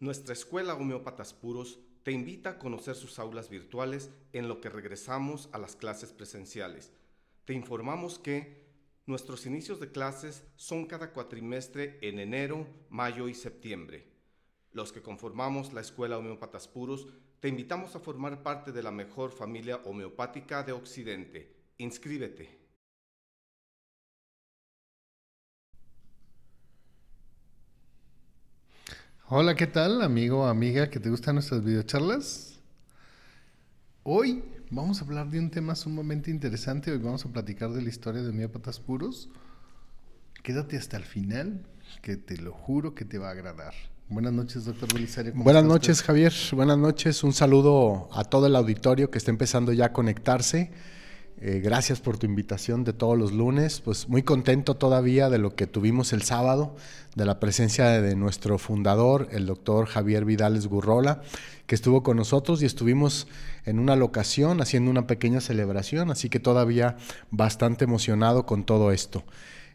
Nuestra escuela Homeópatas Puros te invita a conocer sus aulas virtuales en lo que regresamos a las clases presenciales. Te informamos que nuestros inicios de clases son cada cuatrimestre en enero, mayo y septiembre. Los que conformamos la Escuela Homeópatas Puros te invitamos a formar parte de la mejor familia homeopática de Occidente. Inscríbete. Hola, ¿qué tal, amigo o amiga que te gustan nuestras videocharlas? Hoy vamos a hablar de un tema sumamente interesante. Hoy vamos a platicar de la historia de homeópatas puros. Quédate hasta el final, que te lo juro que te va a agradar. Buenas noches, doctor Belisario. Buenas noches, Javier. Buenas noches. Un saludo a todo el auditorio que está empezando ya a conectarse. Eh, gracias por tu invitación de todos los lunes. Pues muy contento todavía de lo que tuvimos el sábado, de la presencia de nuestro fundador, el doctor Javier Vidales Gurrola, que estuvo con nosotros y estuvimos en una locación haciendo una pequeña celebración, así que todavía bastante emocionado con todo esto.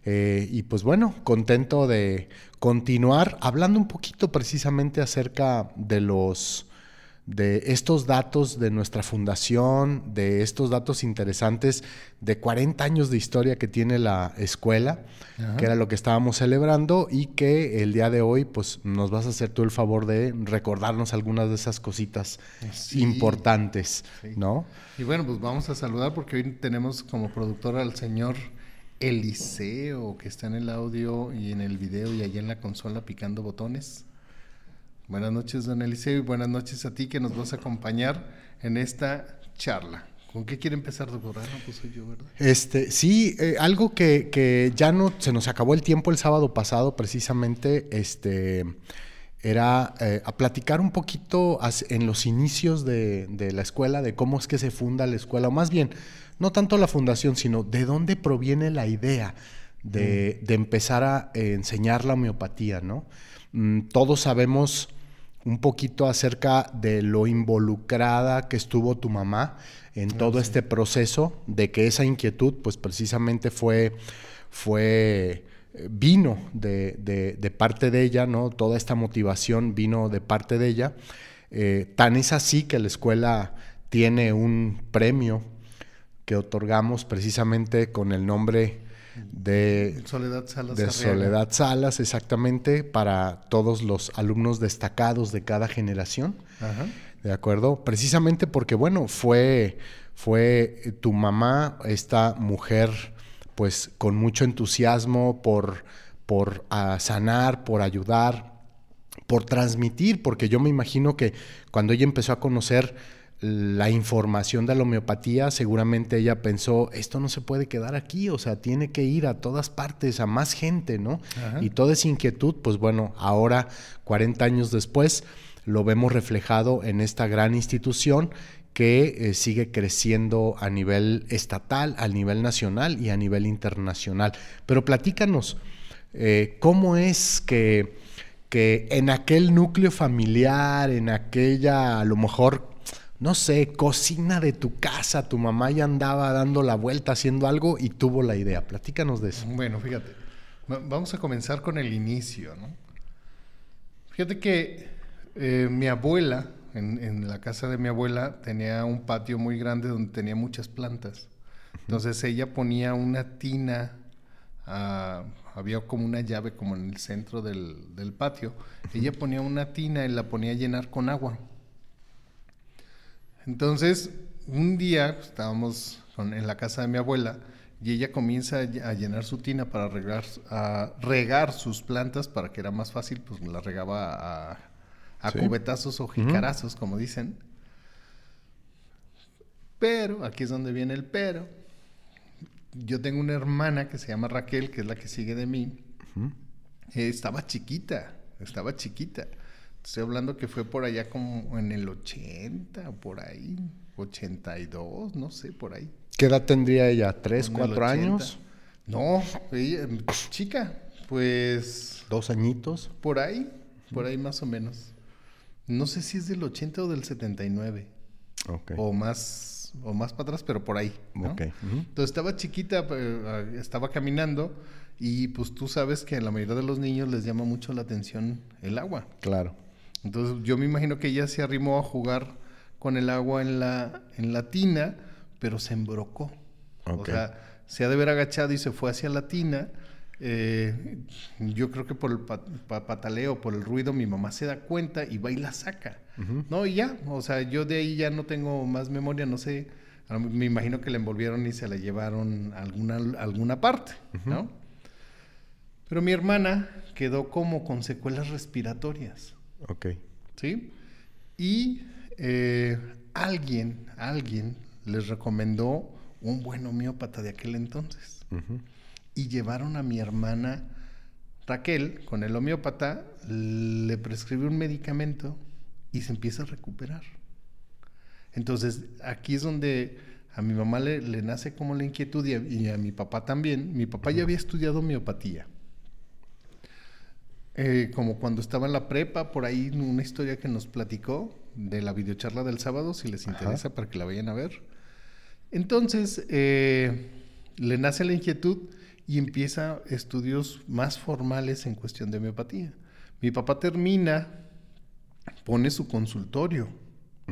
Eh, y pues bueno, contento de continuar hablando un poquito precisamente acerca de los de estos datos de nuestra fundación, de estos datos interesantes de 40 años de historia que tiene la escuela, que era lo que estábamos celebrando y que el día de hoy pues nos vas a hacer tú el favor de recordarnos algunas de esas cositas importantes, ¿no? Y bueno, pues vamos a saludar porque hoy tenemos como productor al señor Eliseo que está en el audio y en el video y allá en la consola picando botones. Buenas noches, don Eliseo, y buenas noches a ti que nos vas a acompañar en esta charla. ¿Con qué quiere empezar, doctor? Ah, pues soy yo, ¿verdad? Este, sí, eh, algo que, que, ya no se nos acabó el tiempo el sábado pasado, precisamente, este, era eh, a platicar un poquito en los inicios de, de, la escuela, de cómo es que se funda la escuela, o más bien, no tanto la fundación, sino de dónde proviene la idea de, mm. de empezar a eh, enseñar la homeopatía, ¿no? Mm, todos sabemos un poquito acerca de lo involucrada que estuvo tu mamá en todo este proceso, de que esa inquietud, pues precisamente fue, fue eh, vino de, parte de ella, ¿no? Toda esta motivación vino de parte de ella. Eh, tan es así que la escuela tiene un premio que otorgamos precisamente con el nombre de Soledad Salas. De Soledad Salas, exactamente, para todos los alumnos destacados de cada generación. ¿De acuerdo? Precisamente porque, bueno, fue, fue tu mamá, esta mujer, pues con mucho entusiasmo por, por sanar, por ayudar, por transmitir, porque yo me imagino que cuando ella empezó a conocer la información de la homeopatía, seguramente ella pensó, esto no se puede quedar aquí, o sea, tiene que ir a todas partes, a más gente, ¿no? Y toda esa inquietud, pues bueno, ahora, 40 años después, lo vemos reflejado en esta gran institución que eh, sigue creciendo a nivel estatal, a nivel nacional y a nivel internacional. Pero platícanos, eh, ¿cómo es que, que en aquel núcleo familiar, en aquella, a lo mejor, no sé, cocina de tu casa, tu mamá ya andaba dando la vuelta haciendo algo y tuvo la idea. Platícanos de eso. Bueno, fíjate, vamos a comenzar con el inicio, ¿no? Fíjate que eh, mi abuela, en, la casa de mi abuela, tenía un patio muy grande donde tenía muchas plantas. Entonces ella ponía una tina, ah, había como una llave como en el centro del, del patio. Ella ponía una tina y la ponía a llenar con agua. Entonces, un día pues, estábamos en la casa de mi abuela y ella comienza a llenar su tina para regar, a regar sus plantas para que era más fácil, pues la regaba a, cubetazos o jicarazos, como dicen. Pero, aquí es donde viene el pero. Yo tengo una hermana que se llama Raquel, que es la que sigue de mí. Eh, estaba chiquita, estaba chiquita. Estoy hablando que fue por allá como en el 80, por ahí, 82, no sé, por ahí. ¿Qué edad tendría ella? ¿Tres, cuatro años? No, ella, chica, pues... ¿Dos añitos? Por ahí, por ahí más o menos. No sé si es del 80 o del 79. Ok. O más, o más para atrás, pero por ahí. Entonces estaba chiquita, estaba caminando y pues tú sabes que a la mayoría de los niños les llama mucho la atención el agua. Claro. Entonces yo me imagino que ella se arrimó a jugar con el agua en la, en la tina, pero se embrocó. O sea, se ha de haber agachado y se fue hacia la tina. Eh, yo creo que por el pataleo, por el ruido, mi mamá se da cuenta y va y la saca. No, y ya, o sea, yo de ahí ya no tengo más memoria, no sé. Me imagino que la envolvieron y se la llevaron a alguna, alguna parte, ¿no? Pero mi hermana quedó como con secuelas respiratorias. Ok. ¿Sí? Y eh, alguien, alguien les recomendó un buen homeópata de aquel entonces. Y llevaron a mi hermana Raquel con el homeópata, le prescribió un medicamento y se empieza a recuperar. Entonces, aquí es donde a mi mamá le, nace como la inquietud y a, mi papá también. Mi papá ya había estudiado homeopatía. Eh, como cuando estaba en la prepa, por ahí una historia que nos platicó de la videocharla del sábado, si les interesa, para que la vayan a ver. Entonces, eh, le nace la inquietud y empieza estudios más formales en cuestión de homeopatía. Mi papá termina, pone su consultorio,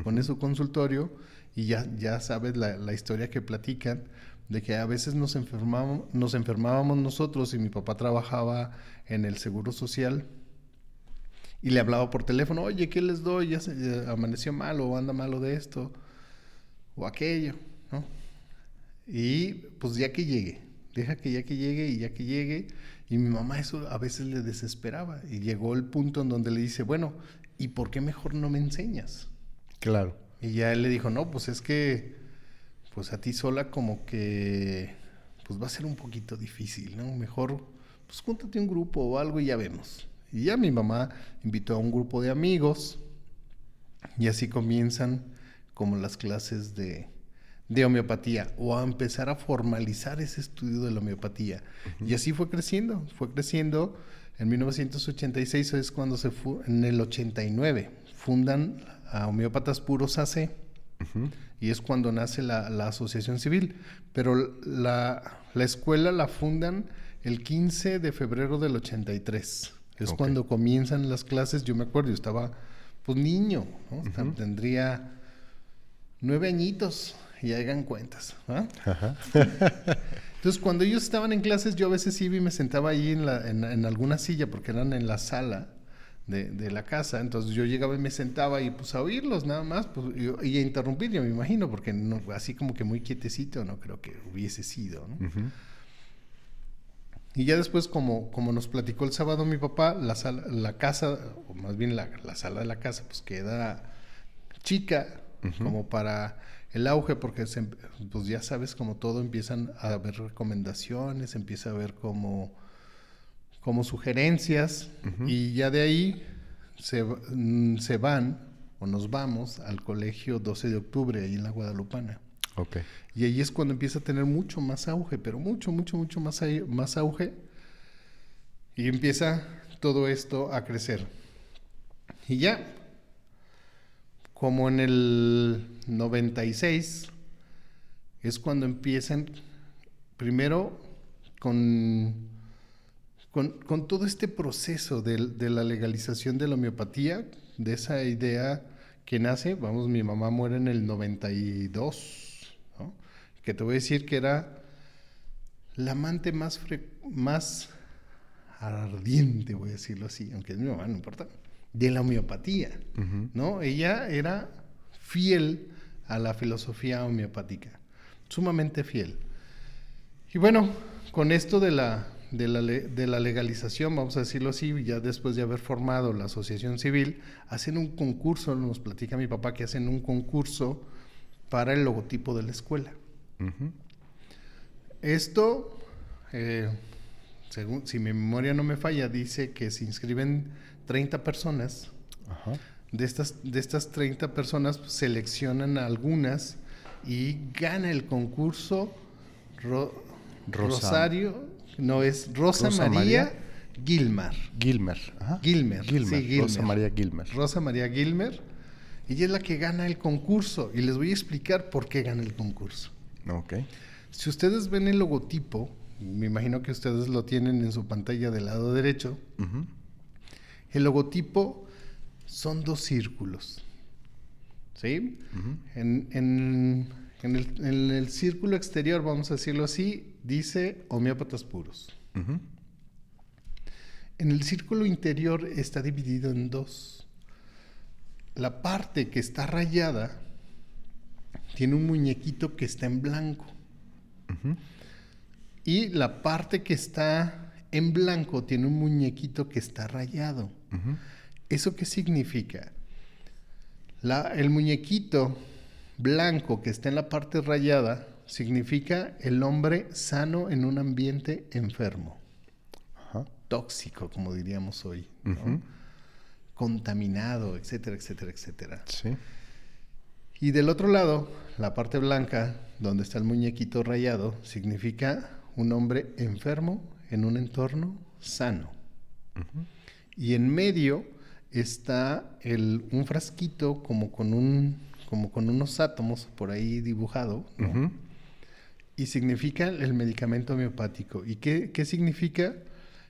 pone su consultorio y ya, ya sabes la, la, historia que platican de que a veces nos enfermábamos, nos enfermábamos nosotros y mi papá trabajaba en el Seguro Social y le hablaba por teléfono, oye, ¿qué les doy? Ya se amaneció malo o anda malo de esto o aquello. ¿no? Y pues ya que llegue, deja que ya que llegue y ya que llegue. Y mi mamá eso a veces le desesperaba. Y llegó el punto en donde le dice, bueno, ¿y por qué mejor no me enseñas? Claro. Y ya él le dijo, no, pues es que, pues a ti sola como que, pues va a ser un poquito difícil, ¿no? Mejor, pues júntate un grupo o algo y ya vemos. Y ya mi mamá invitó a un grupo de amigos y así comienzan como las clases de, de homeopatía o a empezar a formalizar ese estudio de la homeopatía. Y así fue creciendo, fue creciendo. En 1986 es cuando se fue, en el 89 fundan a Homeópatas Puros AC y es cuando nace la, asociación civil. Pero la, la, escuela la fundan el 15 de febrero del 83. Es cuando comienzan las clases, yo me acuerdo, yo estaba pues niño, tendría nueve añitos y hagan cuentas. Entonces, cuando ellos estaban en clases, yo a veces iba y me sentaba ahí en, la, en, alguna silla, porque eran en la sala de, la casa. Entonces, yo llegaba y me sentaba y pues a oírlos nada más, pues, y, a interrumpir, yo me imagino, porque no, así como que muy quietecito, no creo que hubiese sido. Y ya después, como, como nos platicó el sábado mi papá, la, sala, la casa, o más bien la, la sala de la casa, pues queda chica, como para el auge, porque pues ya sabes, como todo, empiezan a haber recomendaciones, empieza a haber como, como sugerencias, y ya de ahí se, mm, se, van o nos vamos al colegio 12 de octubre, ahí en la Guadalupana. Okay. Y ahí es cuando empieza a tener mucho más auge, pero mucho, mucho, mucho más, más auge. Y empieza todo esto a crecer. Y ya, como en el 96 es cuando empiezan primero con, con, todo este proceso de, la legalización de la homeopatía, de esa idea que nace, vamos, mi mamá muere en el 92, que te voy a decir que era la amante más, más ardiente, voy a decirlo así, aunque es mi mamá, no importa, de la homeopatía, ¿no? Ella era fiel a la filosofía homeopática, sumamente fiel. Y bueno, con esto de la, de la, de la legalización, vamos a decirlo así, ya después de haber formado la asociación civil, hacen un concurso, nos platica mi papá que hacen un concurso para el logotipo de la escuela. Esto, eh, según, si mi memoria no me falla, dice que se inscriben 30 personas. Ajá de estas, de estas 30 personas pues, seleccionan algunas y gana el concurso Rosario, no es Rosa, María, Gilmar. Gilmer. Gilmer. Gilmer. Rosa María Gilmer. Rosa María Gilmer. Ella es la que gana el concurso y les voy a explicar por qué gana el concurso. Ok. Si ustedes ven el logotipo, me imagino que ustedes lo tienen en su pantalla del lado derecho, el logotipo son dos círculos. ¿Sí? en, en, el, en, el, círculo exterior, vamos a decirlo así, dice homeópatas puros. En el círculo interior está dividido en dos. La parte que está rayada tiene un muñequito que está en blanco. Y la parte que está en blanco tiene un muñequito que está rayado. ¿Eso qué significa? el muñequito blanco que está en la parte rayada significa el hombre sano en un ambiente enfermo. Tóxico, como diríamos hoy, contaminado, etcétera, etcétera, etcétera. Sí. Y del otro lado, la parte blanca, donde está el muñequito rayado, significa un hombre enfermo en un entorno sano. Y en medio está el, un frasquito como con, un, como con unos átomos por ahí dibujado, y significa el medicamento homeopático. ¿Y qué, qué significa?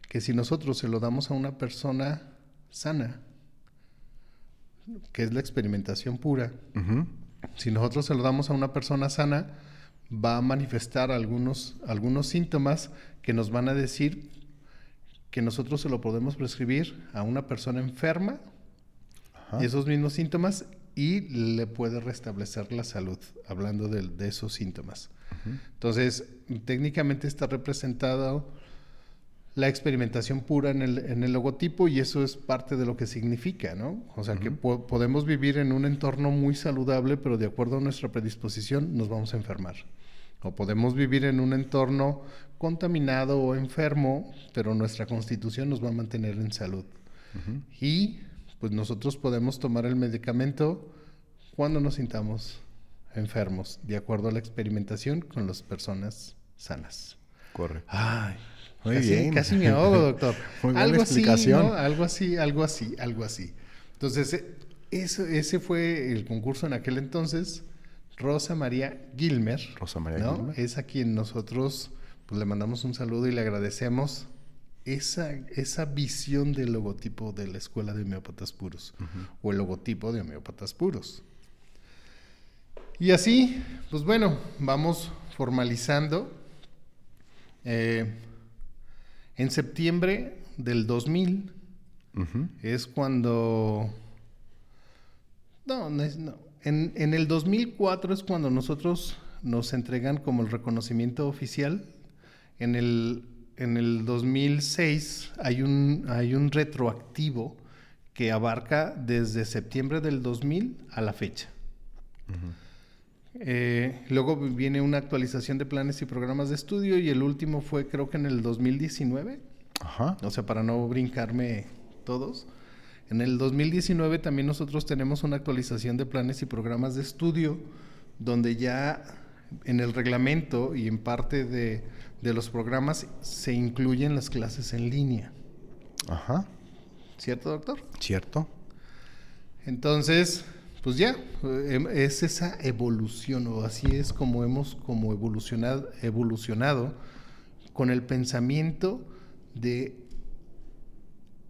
que si nosotros se lo damos a una persona sana, que es la experimentación pura, si nosotros se lo damos a una persona sana, va a manifestar algunos, algunos síntomas que nos van a decir que nosotros se lo podemos prescribir a una persona enferma, esos mismos síntomas, y le puede restablecer la salud, hablando de, esos síntomas. Entonces, técnicamente está representado la experimentación pura en el, en el, logotipo y eso es parte de lo que significa, ¿no? O sea, que podemos vivir en un entorno muy saludable, pero de acuerdo a nuestra predisposición nos vamos a enfermar. O podemos vivir en un entorno contaminado o enfermo, pero nuestra constitución nos va a mantener en salud. Y pues nosotros podemos tomar el medicamento cuando nos sintamos enfermos, de acuerdo a la experimentación con las personas sanas. Correcto. Ay, muy bien. Casi me ahogo, doctor. algo así, Algo así, algo así, algo así. Entonces, eh, eso, ese fue el concurso en aquel entonces. Rosa María Gilmer. Rosa María Gilmer. Es a quien nosotros pues, le mandamos un saludo y le agradecemos esa, esa visión del logotipo de la Escuela de Homeópatas Puros. O el logotipo de Homeópatas Puros. Y así, pues bueno, vamos formalizando. Eh, en septiembre del 2000 es cuando... No, no, no. En, en, el 2004 es cuando nosotros nos entregan como el reconocimiento oficial. En el, en el 2006 hay un, hay un retroactivo que abarca desde septiembre del 2000 a la fecha. Eh, luego viene una actualización de planes y programas de estudio y el último fue creo que en el 2019. Ajá. O sea, para no brincarme todos. En el 2019 también nosotros tenemos una actualización de planes y programas de estudio donde ya en el reglamento y en parte de, de los programas se incluyen las clases en línea. Ajá. ¿Cierto, doctor? Cierto. Entonces, pues ya, em, es esa evolución, o así es como hemos como evolucionado, evolucionado con el pensamiento de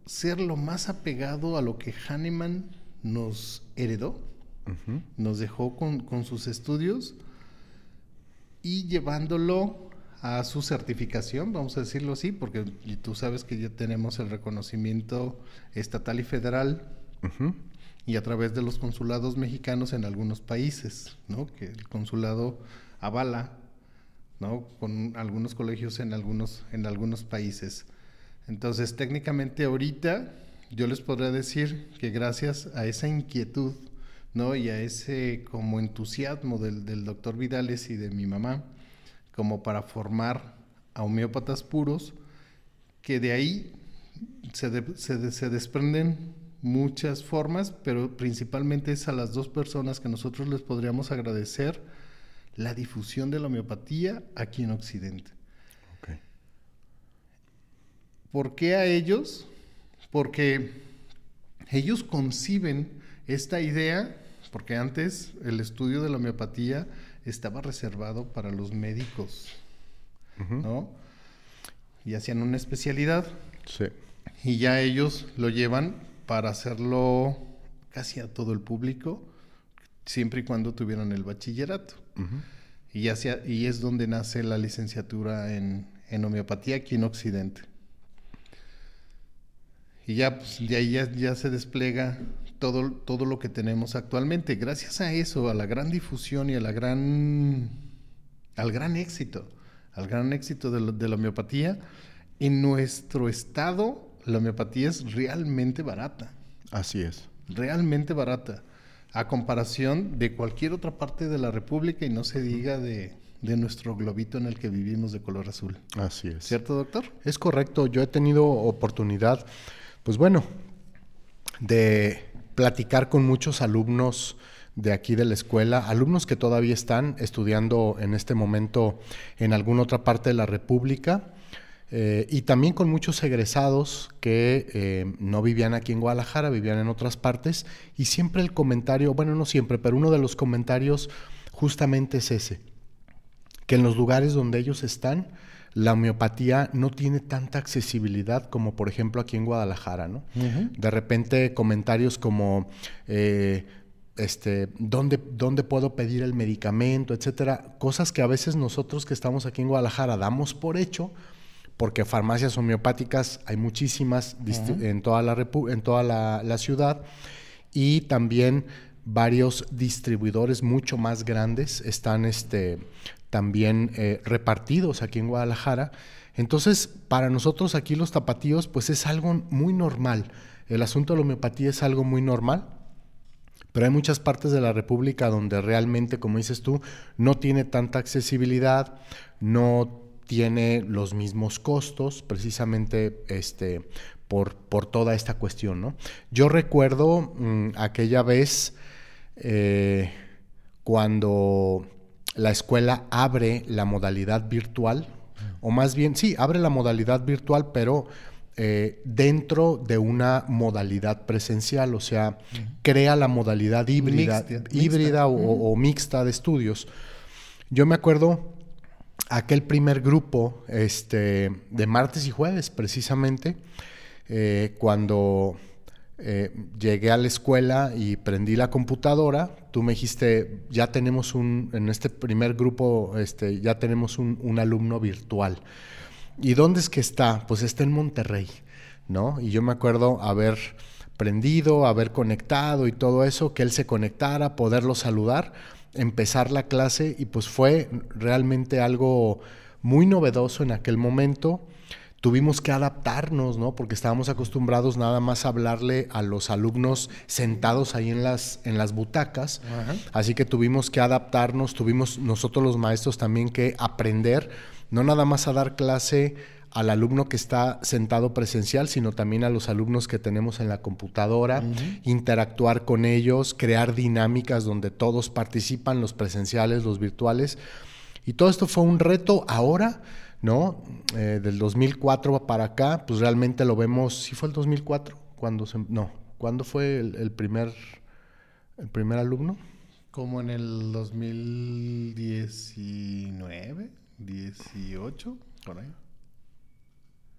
ser lo más apegado a lo que Hahnemann nos heredó, nos dejó con, con, sus estudios y llevándolo a su certificación, vamos a decirlo así, porque tú sabes que ya tenemos el reconocimiento estatal y federal y a través de los consulados mexicanos en algunos países, ¿no? Que el consulado avala, ¿no? Con algunos colegios en algunos, en algunos países. Entonces, técnicamente ahorita yo les podría decir que gracias a esa inquietud, ¿no? Y a ese como entusiasmo del, del doctor Vidales y de mi mamá, como para formar a homeópatas puros, que de ahí se, se, se desprenden muchas formas, pero principalmente es a las dos personas que nosotros les podríamos agradecer la difusión de la homeopatía aquí en Occidente. ¿Por qué a ellos? Porque ellos conciben esta idea, porque antes el estudio de la homeopatía estaba reservado para los médicos, ¿no? Y hacían una especialidad. Sí. Y ya ellos lo llevan para hacerlo casi a todo el público, siempre y cuando tuvieran el bachillerato. y, ya y es donde nace la licenciatura en, en homeopatía aquí en Occidente. Y ya, pues, de ahí ya, se despliega todo, todo lo que tenemos actualmente. Gracias a eso, a la gran difusión y a la gran, al gran éxito, al gran éxito de, la homeopatía, en nuestro estado la homeopatía es realmente barata. Así es. Realmente barata. A comparación de cualquier otra parte de la República y no se diga de, de nuestro globito en el que vivimos de color azul. Así es. ¿Cierto, doctor? Es correcto. Yo he tenido oportunidad pues bueno, de platicar con muchos alumnos de aquí de la escuela, alumnos que todavía están estudiando en este momento en alguna otra parte de la República, eh, y también con muchos egresados que eh, no vivían aquí en Guadalajara, vivían en otras partes, y siempre el comentario, bueno, no siempre, pero uno de los comentarios justamente es ese, que en los lugares donde ellos están, la homeopatía no tiene tanta accesibilidad como por ejemplo aquí en Guadalajara, ¿no? De repente comentarios como eh, este, ¿dónde, ¿dónde, puedo pedir el medicamento, etcétera? Cosas que a veces nosotros que estamos aquí en Guadalajara damos por hecho, porque farmacias homeopáticas hay muchísimas en toda, la, en toda la, ciudad y también varios distribuidores mucho más grandes están este, también eh, repartidos aquí en Guadalajara. Entonces, para nosotros aquí los tapatíos, pues es algo muy normal. El asunto de la homeopatía es algo muy normal, pero hay muchas partes de la República donde realmente, como dices tú, no tiene tanta accesibilidad, no tiene los mismos costos, precisamente este, por, por toda esta cuestión. ¿no? Yo recuerdo mm, aquella vez eh, cuando la escuela abre la modalidad virtual, o más bien, sí, abre la modalidad virtual, pero eh, dentro de una modalidad presencial, o sea, crea la modalidad híbrida, híbrida O, mixta de estudios. Yo me acuerdo aquel primer grupo este, de martes y jueves, precisamente, eh, cuando eh, llegué a la escuela y prendí la computadora. Tú me dijiste, ya tenemos un, en este primer grupo, este, ya tenemos un, alumno virtual. ¿Y dónde es que está? Pues está en Monterrey, ¿no? Y yo me acuerdo haber prendido, haber conectado y todo eso, que él se conectara, poderlo saludar, empezar la clase y pues fue realmente algo muy novedoso en aquel momento tuvimos que adaptarnos, ¿no? Porque estábamos acostumbrados nada más a hablarle a los alumnos sentados ahí en las, en las butacas. Así que tuvimos que adaptarnos, tuvimos nosotros los maestros también que aprender, no nada más a dar clase al alumno que está sentado presencial, sino también a los alumnos que tenemos en la computadora, interactuar con ellos, crear dinámicas donde todos participan, los presenciales, los virtuales. Y todo esto fue un reto ahora ¿no? Eh, del 2004 para acá, pues realmente lo vemos, ¿sí fue el 2004? Cuando se, no, ¿cuándo fue el, primer, el primer alumno? Como en el 2019, 18, por ahí.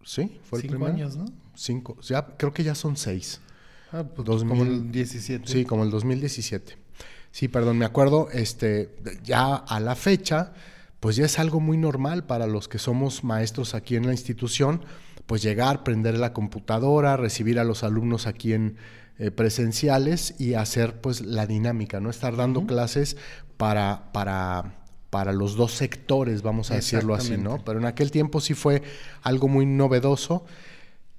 Sí, fue el Cinco años, ¿no? Cinco, ya, creo que ya son seis. Ah, pues como el 17. Sí, como el 2017. Sí, perdón, me acuerdo, este, ya a la fecha, pues ya es algo muy normal para los que somos maestros aquí en la institución, pues llegar, prender la computadora, recibir a los alumnos aquí en eh, presenciales y hacer pues la dinámica, ¿no? Estar dando clases para, para, para los dos sectores, vamos a decirlo así, ¿no? Pero en aquel tiempo sí fue algo muy novedoso.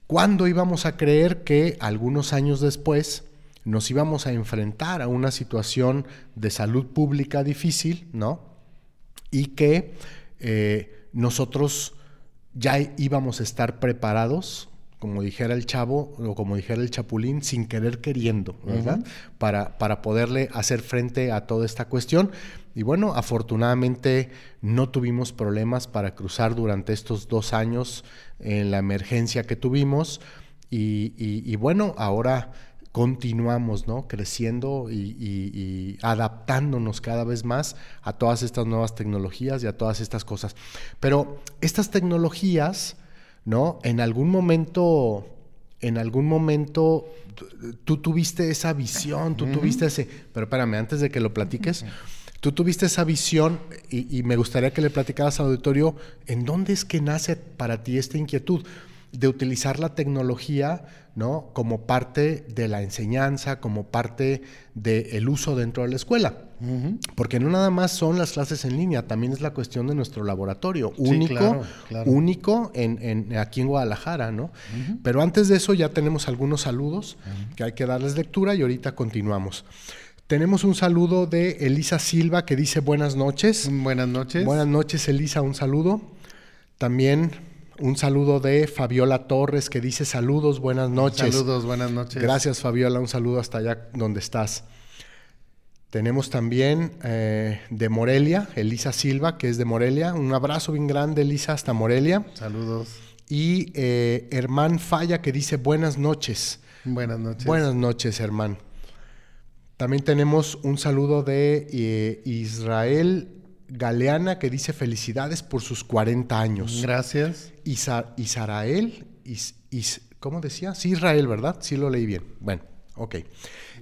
¿Cuándo íbamos a creer que algunos años después nos íbamos a enfrentar a una situación de salud pública difícil, ¿no? y que eh, nosotros ya íbamos a estar preparados, como dijera el chavo o como dijera el chapulín, sin querer queriendo, ¿verdad? para, para poderle hacer frente a toda esta cuestión. Y bueno, afortunadamente no tuvimos problemas para cruzar durante estos dos años en la emergencia que tuvimos. y bueno, ahora continuamos ¿no? creciendo y, adaptándonos cada vez más a todas estas nuevas tecnologías y a todas estas cosas. Pero estas tecnologías, ¿no? En algún momento en algún momento tú tuviste esa visión, tú tuviste ese... Pero espérame, antes de que lo platiques, tú tuviste esa visión y, y, me gustaría que le platicaras al auditorio, ¿en dónde es que nace para ti esta inquietud de utilizar la tecnología ¿no? como parte de la enseñanza, como parte del uso dentro de la escuela? Porque no nada más son las clases en línea, también es la cuestión de nuestro laboratorio, único, único en, aquí en Guadalajara, ¿no? Pero antes de eso ya tenemos algunos saludos que hay que darles lectura y ahorita continuamos. Tenemos un saludo de Elisa Silva que dice buenas noches. Buenas noches. Buenas noches, Elisa, un saludo. También un saludo de Fabiola Torres que dice saludos, buenas noches. Saludos, buenas noches. Gracias, Fabiola, un saludo hasta allá donde estás. Tenemos también eh, de Morelia, Elisa Silva, que es de Morelia. Un abrazo bien grande, Elisa, hasta Morelia. Saludos. Y eh, Hermán Falla, que dice buenas noches. Buenas noches. Buenas noches, Hermán. También tenemos un saludo de eh, Israel Galeana, que dice felicidades por sus 40 años. Gracias. Israel, ¿cómo decía? Sí, Israel, ¿verdad? Sí lo leí bien. Bueno, ok.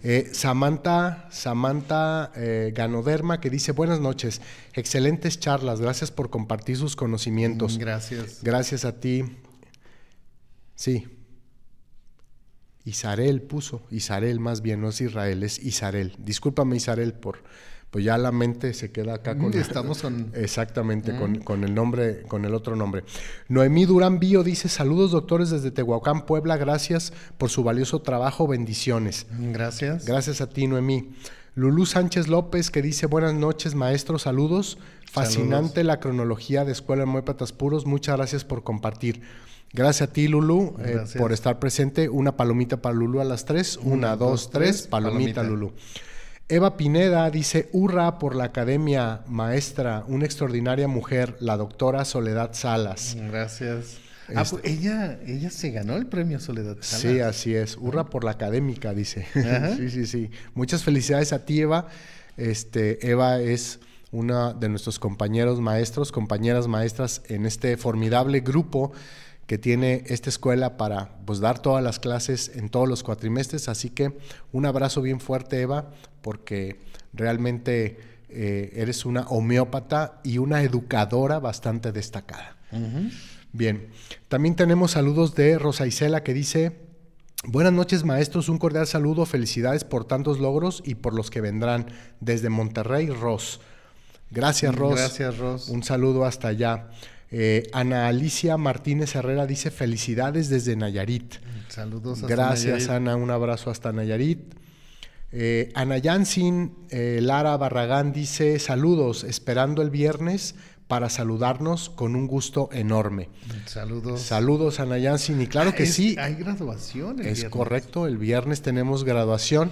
Eh, Samantha, Samantha eh, Ganoderma que dice buenas noches, excelentes charlas, gracias por compartir sus conocimientos. Gracias. Gracias a ti. Sí. Isarel puso, Isarel más bien, no es Israel, es Isarel. Discúlpame Isarel por, pues ya la mente se queda acá con... Estamos con... Exactamente, con, con, el nombre, con el otro nombre. Noemí Durán Bío dice, saludos doctores desde Tehuacán, Puebla, gracias por su valioso trabajo, bendiciones. Gracias. Gracias a ti, Noemí. Lulú Sánchez López que dice, buenas noches maestro, saludos. Fascinante la cronología de Escuela de Muépatas Puros, muchas gracias por compartir. Gracias a ti, Lulú, eh, por estar presente. Una palomita para Lulú a las tres. Una, dos, tres. Palomita, palomita. Lulú. Eva Pineda dice, hurra por la Academia Maestra, una extraordinaria mujer, la doctora Soledad Salas. Gracias. Ah, pues ella, ella se ganó el premio Soledad Salas. Sí, así es. Hurra por la académica, dice. sí, sí, sí. Muchas felicidades a ti, Eva. Este, Eva es una de nuestros compañeros maestros, compañeras maestras en este formidable grupo que tiene esta escuela para pues, dar todas las clases en todos los cuatrimestres. Así que un abrazo bien fuerte, Eva, porque realmente eh, eres una homeópata y una educadora bastante destacada. Bien, también tenemos saludos de Rosa Isela que dice, buenas noches maestros, un cordial saludo, felicidades por tantos logros y por los que vendrán desde Monterrey, Ros. Gracias, Ros. Gracias, Ros. Un saludo hasta allá. Eh, Ana Alicia Martínez Herrera dice felicidades desde Nayarit. Saludos. Hasta Gracias Ana, un abrazo hasta Nayarit. Eh, Ana Yansin eh, Lara Barragán dice saludos, esperando el viernes para saludarnos con un gusto enorme. Saludos. Saludos Ana Yansin y claro que sí. Hay graduación. es correcto, el viernes tenemos graduación.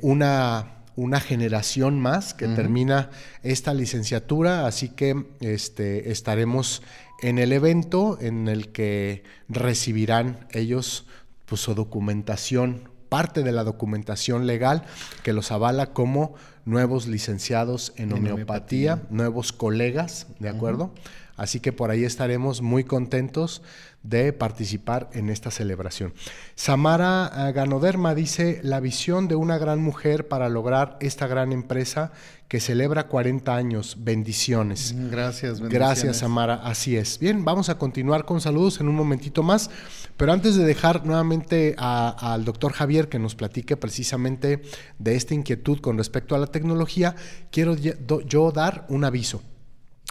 una una generación más que termina esta licenciatura, así que este, estaremos en el evento en el que recibirán ellos pues, su documentación, parte de la documentación legal que los avala como nuevos licenciados en, homeopatía, nuevos colegas, ¿de acuerdo? Así que por ahí estaremos muy contentos de participar en esta celebración. Samara eh, Ganoderma dice, la visión de una gran mujer para lograr esta gran empresa que celebra 40 años. Bendiciones. Mm, gracias, bendiciones. Gracias, Samara. Así es. Bien, vamos a continuar con saludos en un momentito más, pero antes de dejar nuevamente al doctor Javier que nos platique precisamente de esta inquietud con respecto a la tecnología, quiero yo dar un aviso.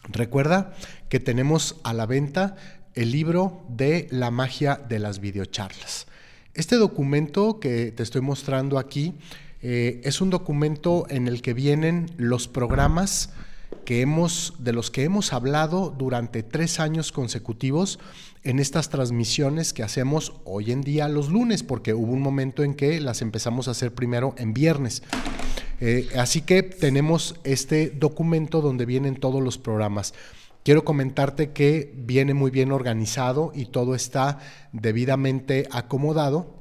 Recuerda que tenemos a la venta el libro de la magia de las videocharlas. Este documento que te estoy mostrando aquí eh, es un documento en el que vienen los programas que hemos, de los que hemos hablado durante tres años consecutivos en estas transmisiones que hacemos hoy en día los lunes, porque hubo un momento en que las empezamos a hacer primero en viernes. Eh, así que tenemos este documento donde vienen todos los programas. Quiero comentarte que viene muy bien organizado y todo está debidamente acomodado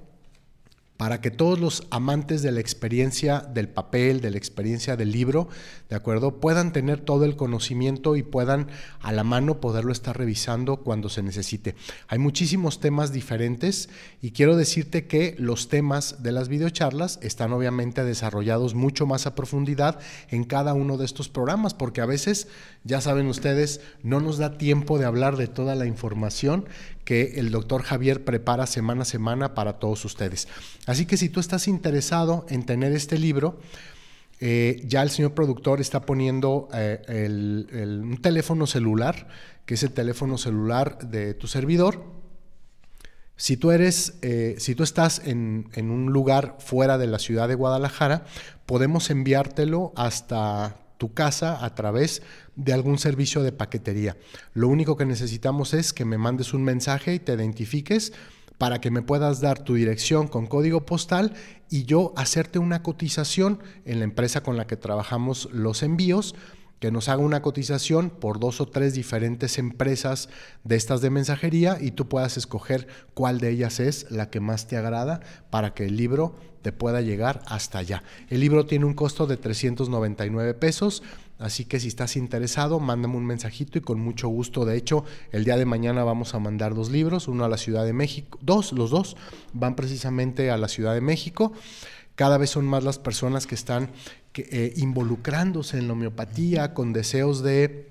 para que todos los amantes de la experiencia del papel, de la experiencia del libro, ¿de acuerdo? Puedan tener todo el conocimiento y puedan a la mano poderlo estar revisando cuando se necesite. Hay muchísimos temas diferentes y quiero decirte que los temas de las videocharlas están obviamente desarrollados mucho más a profundidad en cada uno de estos programas, porque a veces, ya saben ustedes, no nos da tiempo de hablar de toda la información que el doctor Javier prepara semana a semana para todos ustedes. Así que si tú estás interesado en tener este libro, eh, ya el señor productor está poniendo eh, un teléfono celular, que es el teléfono celular de tu servidor. Si tú eres, eh, si tú estás en un lugar fuera de la ciudad de Guadalajara, podemos enviártelo hasta tu casa a través de algún servicio de paquetería. Lo único que necesitamos es que me mandes un mensaje y te identifiques para que me puedas dar tu dirección con código postal y yo hacerte una cotización en la empresa con la que trabajamos los envíos que nos haga una cotización por dos o tres diferentes empresas de estas de mensajería y tú puedas escoger cuál de ellas es la que más te agrada para que el libro te pueda llegar hasta allá. El libro tiene un costo de 399 pesos. Así que si estás interesado, mándame un mensajito y con mucho gusto. De hecho, el día de mañana vamos a mandar dos libros, uno a la Ciudad de México, dos, los dos van precisamente a la Ciudad de México. Cada vez son más las personas que están eh, involucrándose en la homeopatía con deseos de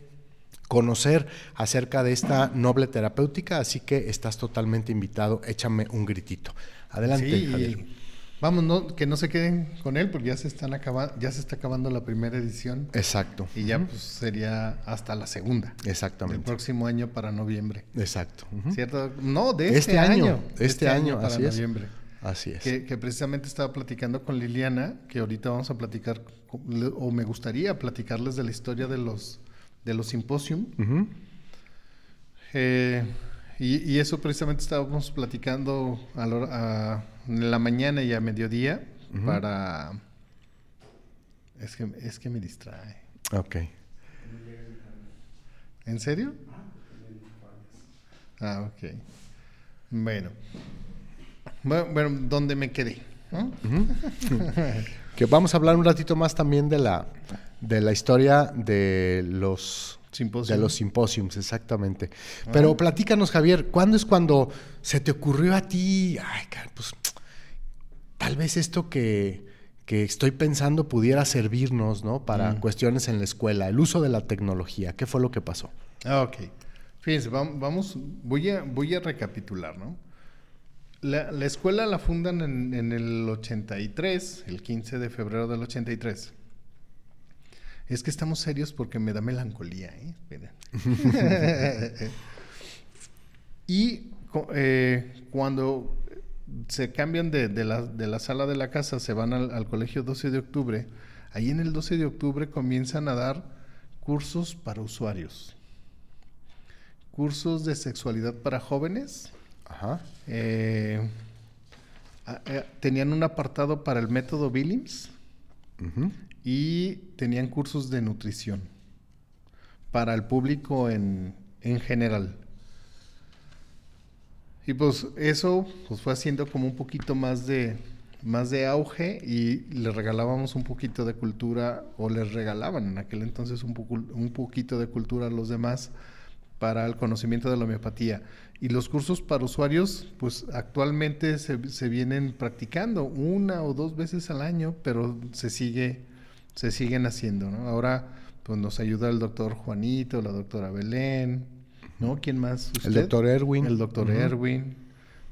conocer acerca de esta noble terapéutica, así que estás totalmente invitado, échame un gritito. Adelante, Javier. Vamos, que no se queden con él porque ya se están acabando, ya se está acabando la primera edición. Exacto. Y ya pues sería hasta la segunda. Exactamente. El próximo año para noviembre. Exacto. ¿Cierto? No, de este, este año. Este, este año, para así noviembre. Así es. Que, precisamente estaba platicando con Liliana, que ahorita vamos a platicar, o me gustaría platicarles de la historia de los, de los simposium. Eh, y, eso precisamente estábamos platicando a, en la mañana y a mediodía para... Es que, es que me distrae. Ok. ¿En serio? Ah, ok. Bueno. Bueno, ¿dónde me quedé? que vamos a hablar un ratito más también de la, de la historia de los de los simposiums, exactamente. Ah. Pero platícanos, Javier, ¿cuándo es cuando se te ocurrió a ti? Ay, pues tal vez esto que, que estoy pensando pudiera servirnos, ¿no? Para mm. cuestiones en la escuela, el uso de la tecnología. ¿Qué fue lo que pasó? Ah, ok. Fíjense, vamos, voy a, voy a recapitular, ¿no? La, escuela la fundan en, el 83, el 15 de febrero del 83. Es que estamos serios porque me da melancolía, ¿eh? y eh, cuando se cambian de, la, sala de la casa, se van al, al, colegio 12 de octubre, ahí en el 12 de octubre comienzan a dar cursos para usuarios. Cursos de sexualidad para jóvenes Ajá. Eh, eh, tenían un apartado para el método Billings y tenían cursos de nutrición para el público en, general. Y pues eso pues fue haciendo como un poquito más de, más de auge y le regalábamos un poquito de cultura o les regalaban en aquel entonces un, poco, un poquito de cultura a los demás para el conocimiento de la homeopatía. Y los cursos para usuarios, pues actualmente se, se, vienen practicando una o dos veces al año, pero se sigue, se siguen haciendo, ¿no? Ahora, pues nos ayuda el doctor Juanito, la doctora Belén, ¿no? ¿Quién más? El doctor Erwin. El doctor Erwin,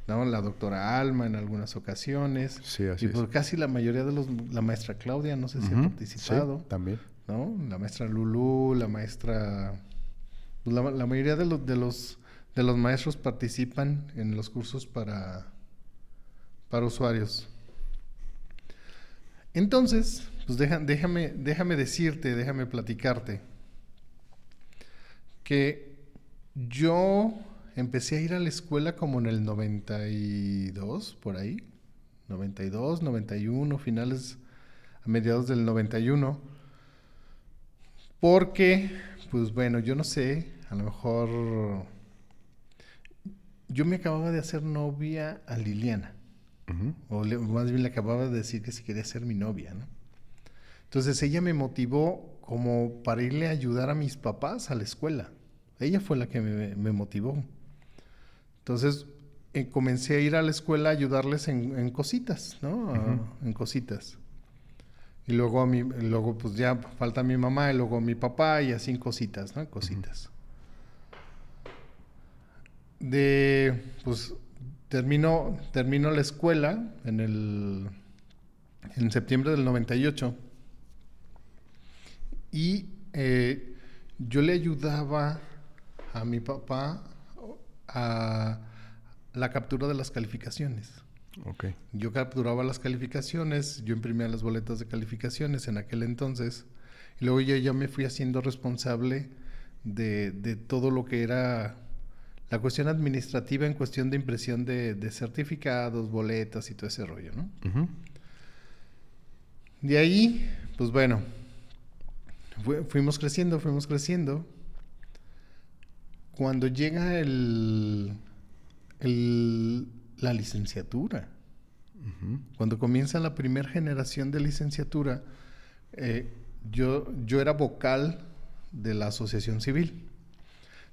¿no? La doctora Alma en algunas ocasiones. Sí, así y pues casi la mayoría de los, la maestra Claudia, no sé si ha participado. Sí, también. ¿No? La maestra Lulú, la maestra... Pues la, la mayoría de los, de los de los maestros participan en los cursos para, para usuarios. Entonces, pues déjame, déjame decirte, déjame platicarte que yo empecé a ir a la escuela como en el 92, por ahí. 92, 91, finales a mediados del 91. Porque, pues bueno, yo no sé, a lo mejor yo me acababa de hacer novia a Liliana. O más bien le acababa de decir que si quería ser mi novia, ¿no? Entonces ella me motivó como para irle a ayudar a mis papás a la escuela. Ella fue la que me, motivó. Entonces eh, comencé a ir a la escuela a ayudarles en, cositas, ¿no? en cositas. Y luego, a mi, luego pues ya falta mi mamá y luego mi papá y así en cositas, ¿no? Cositas. De, pues terminó, terminó la escuela en el, en septiembre del 98 y eh, yo le ayudaba a mi papá a la captura de las calificaciones. Okay. Yo capturaba las calificaciones, yo imprimía las boletas de calificaciones en aquel entonces, y luego yo ya me fui haciendo responsable de, de todo lo que era la cuestión administrativa en cuestión de impresión de, certificados, boletas y todo ese rollo, ¿no? De ahí, pues bueno, fuimos creciendo, fuimos creciendo. Cuando llega el, la licenciatura, cuando comienza la primera generación de licenciatura, eh, yo, yo era vocal de la asociación civil.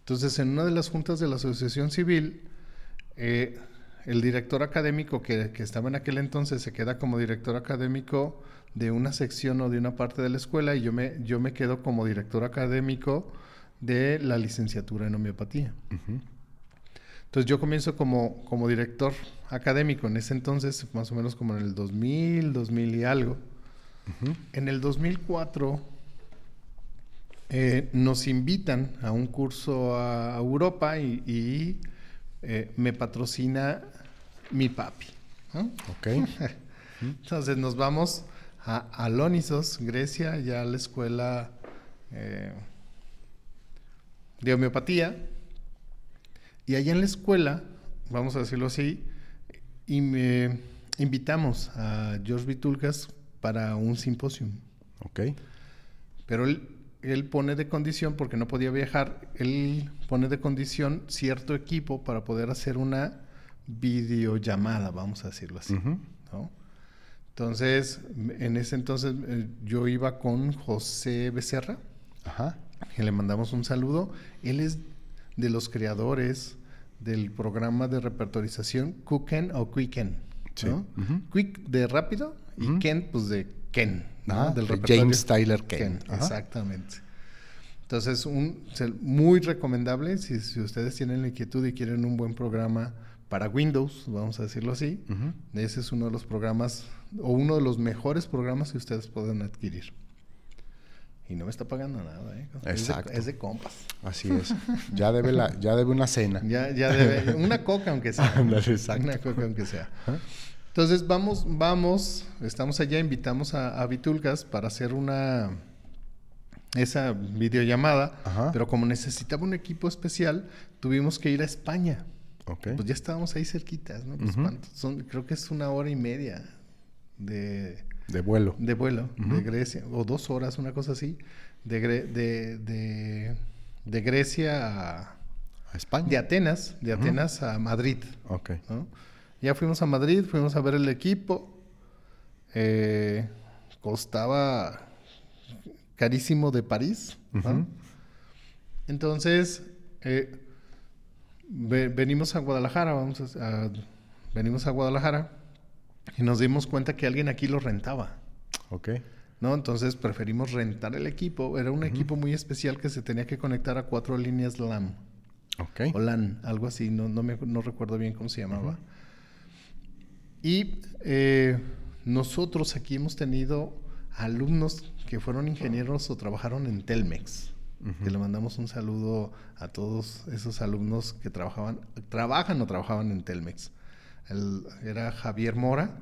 Entonces, en una de las juntas de la asociación civil, eh, el director académico que, que, estaba en aquel entonces se queda como director académico de una sección o de una parte de la escuela y yo me, yo me quedo como director académico de la licenciatura en homeopatía. Entonces yo comienzo como, como director académico en ese entonces, más o menos como en el 2000, 2000 y algo. En el 2004 eh, nos invitan a un curso a Europa y, eh, me patrocina mi papi. Ok. Entonces nos vamos a Alonisos, Grecia, ya a la escuela eh, de homeopatía. Y allá en la escuela, vamos a decirlo así, y me invitamos a George Vitulcas para un simposio. Ok. Pero él, él pone de condición, porque no podía viajar, él pone de condición cierto equipo para poder hacer una videollamada, vamos a decirlo así. ¿no? Entonces, en ese entonces eh, yo iba con José Becerra, Ajá. Que le mandamos un saludo. Él es de los creadores del programa de repertorización Cooken o Quicken. ¿no? Quick de rápido y Ken, pues de Ken. ¿no? del James Tyler Ken. Exactamente. Entonces, un, muy recomendable si, si, ustedes tienen la inquietud y quieren un buen programa para Windows, vamos a decirlo así. Ese es uno de los programas o uno de los mejores programas que ustedes pueden adquirir. Y no me está pagando nada, ¿eh? Exacto. Es de, compas. Así es. Ya debe, la, ya debe una cena. Ya, ya debe. Una coca, aunque sea. una coca, aunque sea. Entonces, vamos, vamos. Estamos allá, invitamos a, a Vitulcas para hacer una. Esa videollamada. Pero como necesitaba un equipo especial, tuvimos que ir a España. Okay. Pues ya estábamos ahí cerquitas, ¿no? Pues son, creo que es una hora y media de... De vuelo. De vuelo, de Grecia, o dos horas, una cosa así, de, de, de, Grecia a, a, España. De Atenas, de Atenas a Madrid. Ok. Ya fuimos a Madrid, fuimos a ver el equipo. Eh, costaba carísimo de París. Entonces, eh, venimos a Guadalajara, vamos a, venimos a Guadalajara y nos dimos cuenta que alguien aquí lo rentaba. Ok. ¿No? Entonces preferimos rentar el equipo. Era un equipo muy especial que se tenía que conectar a cuatro líneas LAN. Ok. O LAN, algo así. No, no, me, no recuerdo bien cómo se llamaba. Y eh, nosotros aquí hemos tenido alumnos que fueron ingenieros o trabajaron en Telmex. Que le mandamos un saludo a todos esos alumnos que trabajaban, trabajan o trabajaban en Telmex era Javier Mora,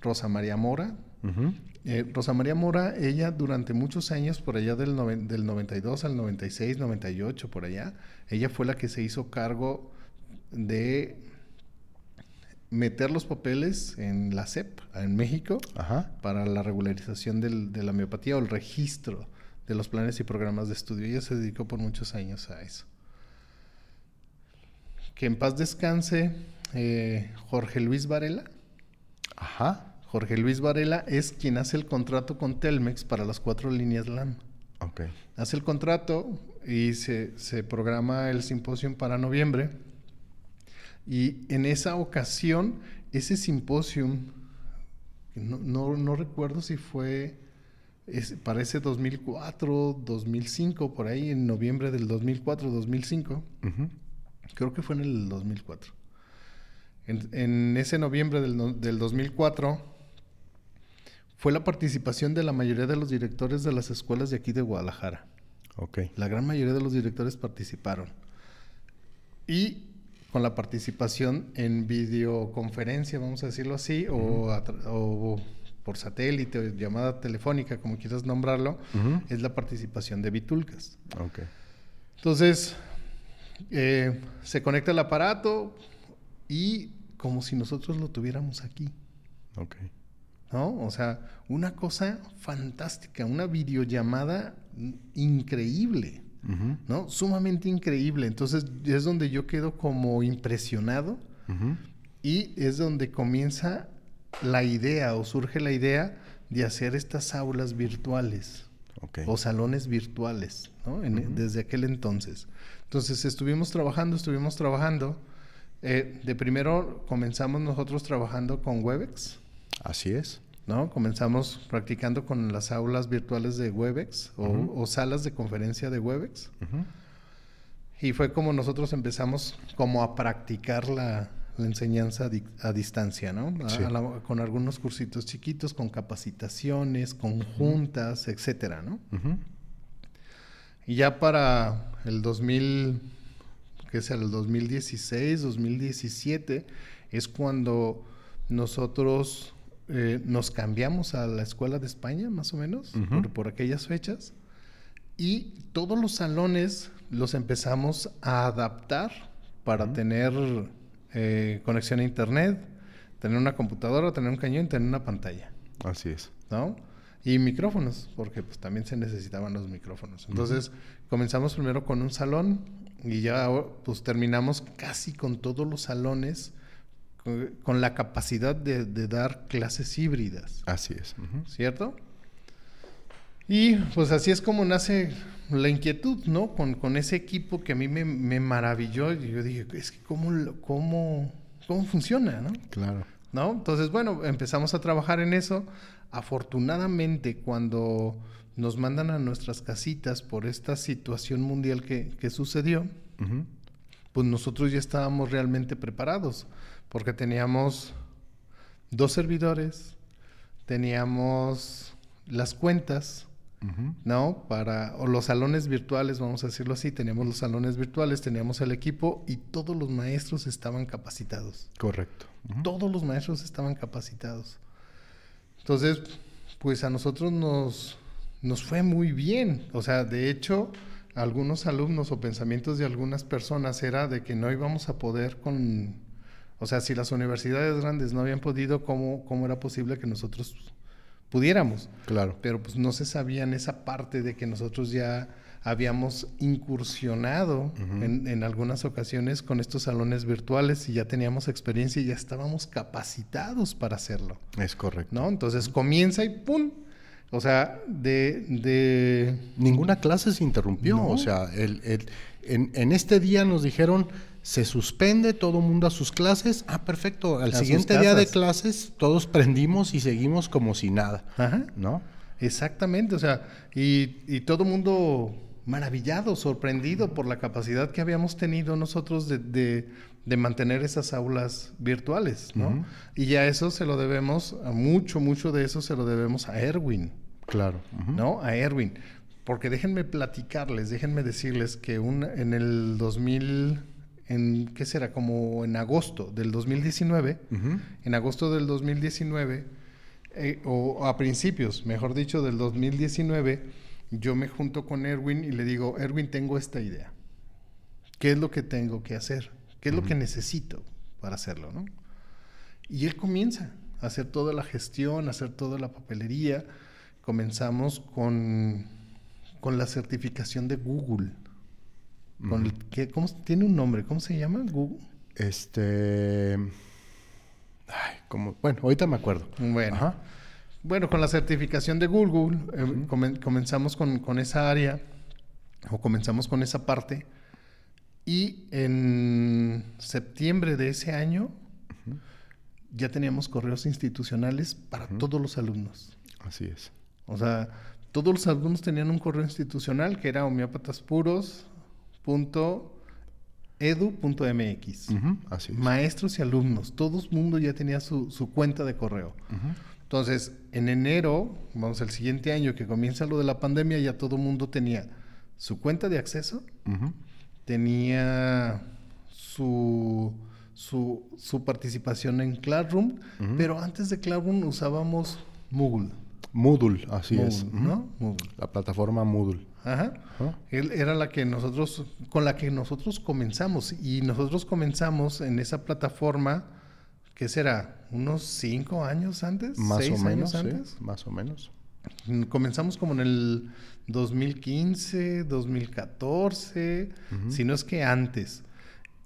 Rosa María Mora. Eh, Rosa María Mora, ella durante muchos años, por allá del, del 92 al 96, 98, por allá, ella fue la que se hizo cargo de meter los papeles en la CEP, en México, para la regularización de la miopatía o el registro de los planes y programas de estudio. Ella se dedicó por muchos años a eso. Que en paz descanse eh, Jorge Luis Varela. Ajá. Jorge Luis Varela es quien hace el contrato con Telmex para las cuatro líneas LAN. Ok. Hace el contrato y se, se programa el simposio para noviembre. Y en esa ocasión, ese simposio, no, no, no recuerdo si fue es, para ese 2004, 2005, por ahí, en noviembre del 2004, 2005. Ujú. Creo que fue en el 2004. En, en ese noviembre del, no- del 2004 fue la participación de la mayoría de los directores de las escuelas de aquí de Guadalajara. Ok. La gran mayoría de los directores participaron. Y con la participación en videoconferencia, vamos a decirlo así, o, por satélite, o llamada telefónica, como quieras nombrarlo, es la participación de Bitulcas. Ok. Entonces, eh, se conecta el aparato y como si nosotros lo tuviéramos aquí, Ok. ¿no? O sea, una cosa fantástica, una videollamada increíble, Ujú. ¿no? Sumamente increíble. Entonces, es donde yo quedo como impresionado Ujú. y es donde comienza la idea o surge la idea de hacer estas aulas virtuales Ok. o salones virtuales, ¿no? En- Desde aquel entonces. Entonces estuvimos trabajando, estuvimos trabajando. Eh, de primero comenzamos nosotros trabajando con Webex, Así es. ¿no? Comenzamos practicando con las aulas virtuales de Webex o, salas de conferencia de Webex. Y fue como nosotros empezamos como a practicar la, la enseñanza a, di- a distancia, ¿no? A- Sí. a la- con algunos cursitos chiquitos, con capacitaciones, con juntas, etcétera, ¿no? Y ya para el 2000, ¿qué será? El 2016, 2017, es cuando nosotros eh, nos cambiamos a la escuela de España, más o menos, Ujú. por, por aquellas fechas. Y todos los salones los empezamos a adaptar para tener eh, conexión a internet, tener una computadora, tener un cañón, tener una pantalla. Así es. ¿no? Y micrófonos, porque pues también se necesitaban los micrófonos. Entonces, comenzamos primero con un salón y ya pues terminamos casi con todos los salones con, con la capacidad de, de dar clases híbridas, Así es. ¿cierto? Y pues así es como nace la inquietud, ¿no? Con, con ese equipo que a mí me, me maravilló. Y yo dije, es que cómo, cómo, cómo funciona, ¿no? Claro. ¿no? Entonces, bueno, empezamos a trabajar en eso. Afortunadamente, cuando nos mandan a nuestras casitas por esta situación mundial que, que sucedió, pues nosotros ya estábamos realmente preparados, porque teníamos dos servidores, teníamos las cuentas. ¿no? Para, o los salones virtuales, vamos a decirlo así, teníamos los salones virtuales, teníamos el equipo y todos los maestros estaban capacitados. Correcto. Todos los maestros estaban capacitados. Entonces, pues a nosotros nos, nos fue muy bien. O sea, de hecho, algunos alumnos o pensamientos de algunas personas era de que no íbamos a poder con... O sea, si las universidades grandes no habían podido, ¿cómo, cómo era posible que nosotros pudiéramos? Claro. pero pues no se sabía en esa parte de que nosotros ya habíamos incursionado en, en algunas ocasiones con estos salones virtuales y ya teníamos experiencia y ya estábamos capacitados para hacerlo, Es correcto. ¿no? Entonces comienza y ¡pum! O sea, de... de Ninguna clase se interrumpió. No. O sea, el, el- en, en este día nos dijeron, se suspende todo mundo a sus clases. Ah, perfecto. Al A siguiente día de clases, todos prendimos y seguimos como si nada. Ajá. ¿No? Exactamente, o sea, y, y todo mundo maravillado, sorprendido por la capacidad que habíamos tenido nosotros de, de- de mantener esas aulas virtuales, ¿no? Y ya eso se lo debemos, a mucho, mucho de eso se lo debemos a Erwin, Claro. ¿no? A Erwin. Porque déjenme platicarles, déjenme decirles que un, en el 2000, en, ¿qué será? Como en agosto del 2019, Ujú. en agosto del 2019, eh, o a principios, mejor dicho, del 2019, yo me junto con Erwin y le digo, Erwin, tengo esta idea. ¿Qué es lo que tengo que hacer? ¿Qué es lo que necesito para hacerlo? ¿no? Y él comienza a hacer toda la gestión, a hacer toda la papelería. Comenzamos con, con la certificación de Google. Con el ¿cómo, tiene un nombre, ¿cómo se llama? Google. Este. Ay, como, bueno, ahorita me acuerdo. Bueno. Bueno, con la certificación de Google, eh, comenzamos con, con, esa área, o comenzamos con esa parte, y en septiembre de ese año ya teníamos correos institucionales para todos los alumnos. Así es. O sea, todos los alumnos tenían un correo institucional que era homeopataspunos.edu.mx. así es. Maestros y alumnos, todo el mundo ya tenía su, cuenta de correo. Entonces, en enero, vamos al siguiente año que comienza lo de la pandemia, ya todo el mundo tenía su cuenta de acceso, tenía su, su, participación en Classroom, pero antes de Classroom usábamos Moodle. Moodle, así es. ¿no? La plataforma Moodle. Ajá. Él era la que nosotros, con la que nosotros comenzamos. Y nosotros comenzamos en esa plataforma, ¿qué será? ¿Unos cinco años antes? Más ¿Seis o menos, años antes? más o menos. Comenzamos como en el 2015, 2014, si no es que antes.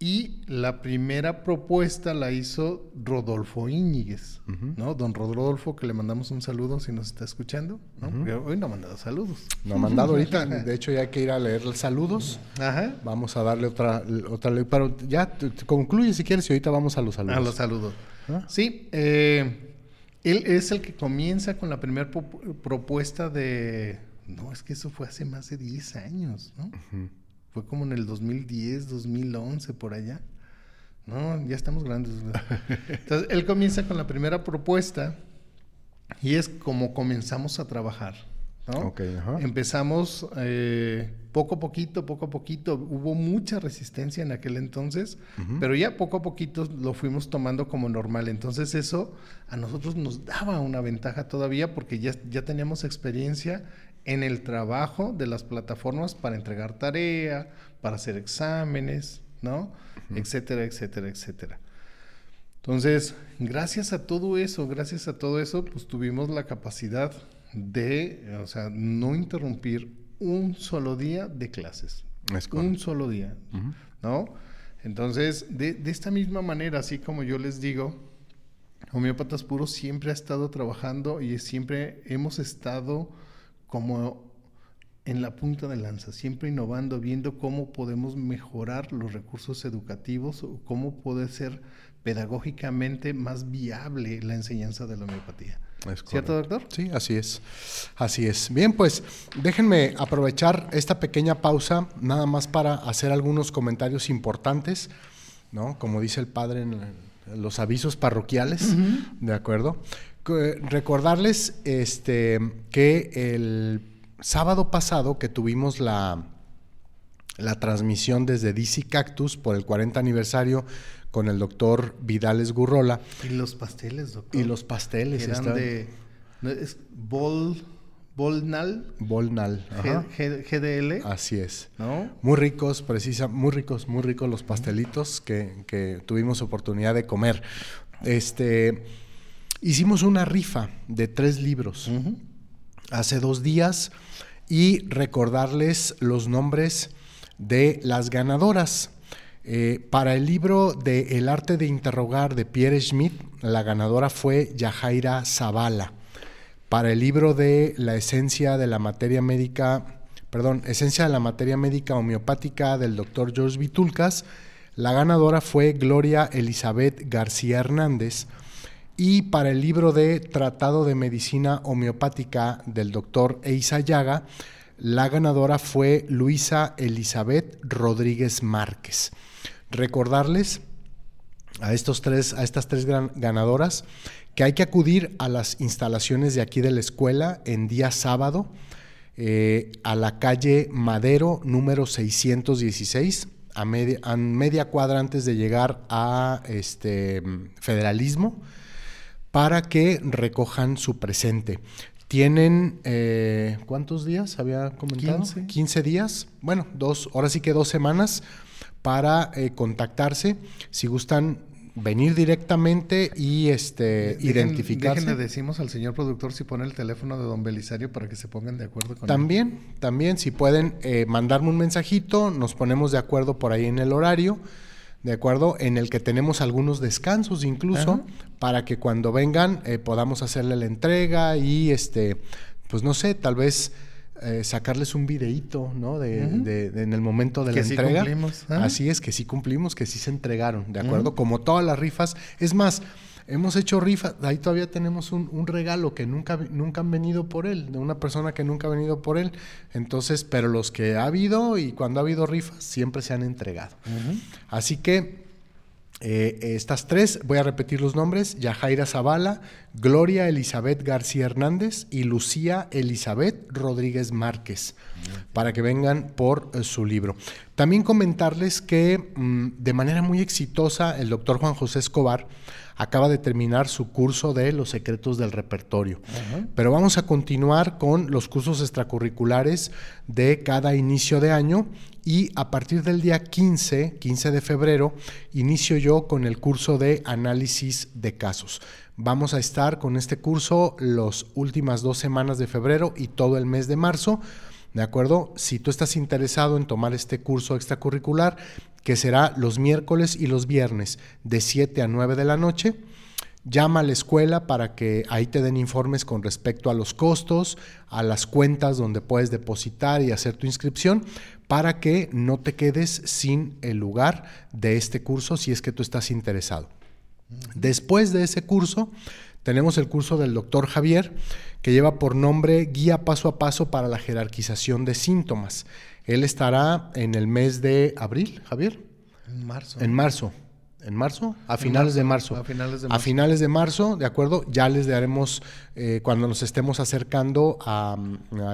Y la primera propuesta la hizo Rodolfo Íñiguez, ¿no? Don Rodolfo, que le mandamos un saludo si nos está escuchando, ¿no? hoy no ha mandado saludos. No ha mandado ahorita, de hecho ya hay que ir a leer los saludos. Ajá. Vamos a darle otra, otra pero ya concluye si quieres y ahorita vamos a los saludos. A los saludos. ¿Ah? Sí, eh, él es el que comienza con la primera propuesta de... No, es que eso fue hace más de 10 años, ¿no? Fue como en el 2010, 2011, por allá. No, ya estamos grandes. Entonces, él comienza con la primera propuesta y es como comenzamos a trabajar. ¿no? Empezamos eh, poco a poquito, poco a poquito. Hubo mucha resistencia en aquel entonces, pero ya poco a poquito lo fuimos tomando como normal. Entonces eso a nosotros nos daba una ventaja todavía porque ya, ya teníamos experiencia en el trabajo de las plataformas para entregar tarea, para hacer exámenes, ¿no? Etcétera, etcétera, etcétera. Entonces, gracias a todo eso, gracias a todo eso, pues tuvimos la capacidad de, o sea, no interrumpir un solo día de clases. un solo día, ¿no? Entonces, de, de, esta misma manera, así como yo les digo, Homeópatas Puros siempre ha estado trabajando y siempre hemos estado como en la punta de lanza, siempre innovando, viendo cómo podemos mejorar los recursos educativos o cómo puede ser pedagógicamente más viable la enseñanza de la homeopatía. ¿Cierto, doctor? Sí, así es. Así es. Bien, pues déjenme aprovechar esta pequeña pausa nada más para hacer algunos comentarios importantes, ¿no? Como dice el padre en los avisos parroquiales, ¿de acuerdo? Recordarles este, que el sábado pasado que tuvimos la, la transmisión desde DC Cactus por el 40 aniversario con el doctor Vidales Gurrola. Y los pasteles, doctor. Y los pasteles. Eran de... Es Bol... Bolnal. Bolnal. GDL. Así es. ¿No? Muy ricos, precisa, muy ricos, muy ricos los pastelitos que, que tuvimos oportunidad de comer. Este hicimos una rifa de tres libros hace dos días y recordarles los nombres de las ganadoras. Eh, para el libro de El arte de interrogar de Pierre Schmidt, la ganadora fue Yajaira Zavala. Para el libro de La esencia de la materia médica, perdón, Esencia de la materia médica homeopática del doctor George Vitulcas, la ganadora fue Gloria Elizabeth García Hernández. Y para el libro de Tratado de Medicina Homeopática del doctor Eisa Llaga, la ganadora fue Luisa Elizabeth Rodríguez Márquez. Recordarles a, estos tres, a estas tres ganadoras que hay que acudir a las instalaciones de aquí de la escuela en día sábado eh, a la calle Madero número 616 a media, a media cuadra antes de llegar a este federalismo para que recojan su presente. Tienen, eh, ¿cuántos días había comentado? 15. días. Bueno, dos, ahora sí que dos semanas para eh, contactarse. Si gustan venir directamente y este identificarse. Déjenle decimos al señor productor si pone el teléfono de don Belisario para que se pongan de acuerdo con también, él. También, si pueden eh, mandarme un mensajito, nos ponemos de acuerdo por ahí en el horario ¿de acuerdo? En el que tenemos algunos descansos incluso para que cuando vengan eh, podamos hacerle la entrega y este, pues no sé, tal vez eh, sacarles un videíto, ¿no? De, en el momento de la entrega. Cumplimos, Así es, que sí cumplimos, que sí se entregaron, ¿de acuerdo? Como todas las rifas. Es más, hemos hecho rifas, ahí todavía tenemos un, regalo que nunca, nunca han venido por él, de una persona que nunca ha venido por él. Entonces, pero los que ha habido y cuando ha habido rifas, siempre se han entregado. Así que eh, estas tres, voy a repetir los nombres, Yajaira Zavala, Gloria Elizabeth García Hernández y Lucía Elizabeth Rodríguez Márquez, para que vengan por eh, su libro. También comentarles que mm, de manera muy exitosa el doctor Juan José Escobar acaba de terminar su curso de Los secretos del repertorio. Pero vamos a continuar con los cursos extracurriculares de cada inicio de año y a partir del día 15, 15 de febrero, inicio yo con el curso de análisis de casos. Vamos a estar con este curso las últimas dos semanas de febrero y todo el mes de marzo. ¿De acuerdo? Si tú estás interesado en tomar este curso extracurricular, que será los miércoles y los viernes de 7 a 9 de la noche, llama a la escuela para que ahí te den informes con respecto a los costos, a las cuentas donde puedes depositar y hacer tu inscripción, para que no te quedes sin el lugar de este curso si es que tú estás interesado. Después de ese curso, tenemos el curso del doctor Javier, que lleva por nombre Guía Paso a Paso para la Jerarquización de Síntomas. Él estará en el mes de abril, Javier. En marzo. En marzo. ¿En marzo? A finales de marzo. A finales de marzo. A finales de marzo, ¿de acuerdo? Ya les daremos, eh, cuando nos estemos acercando a,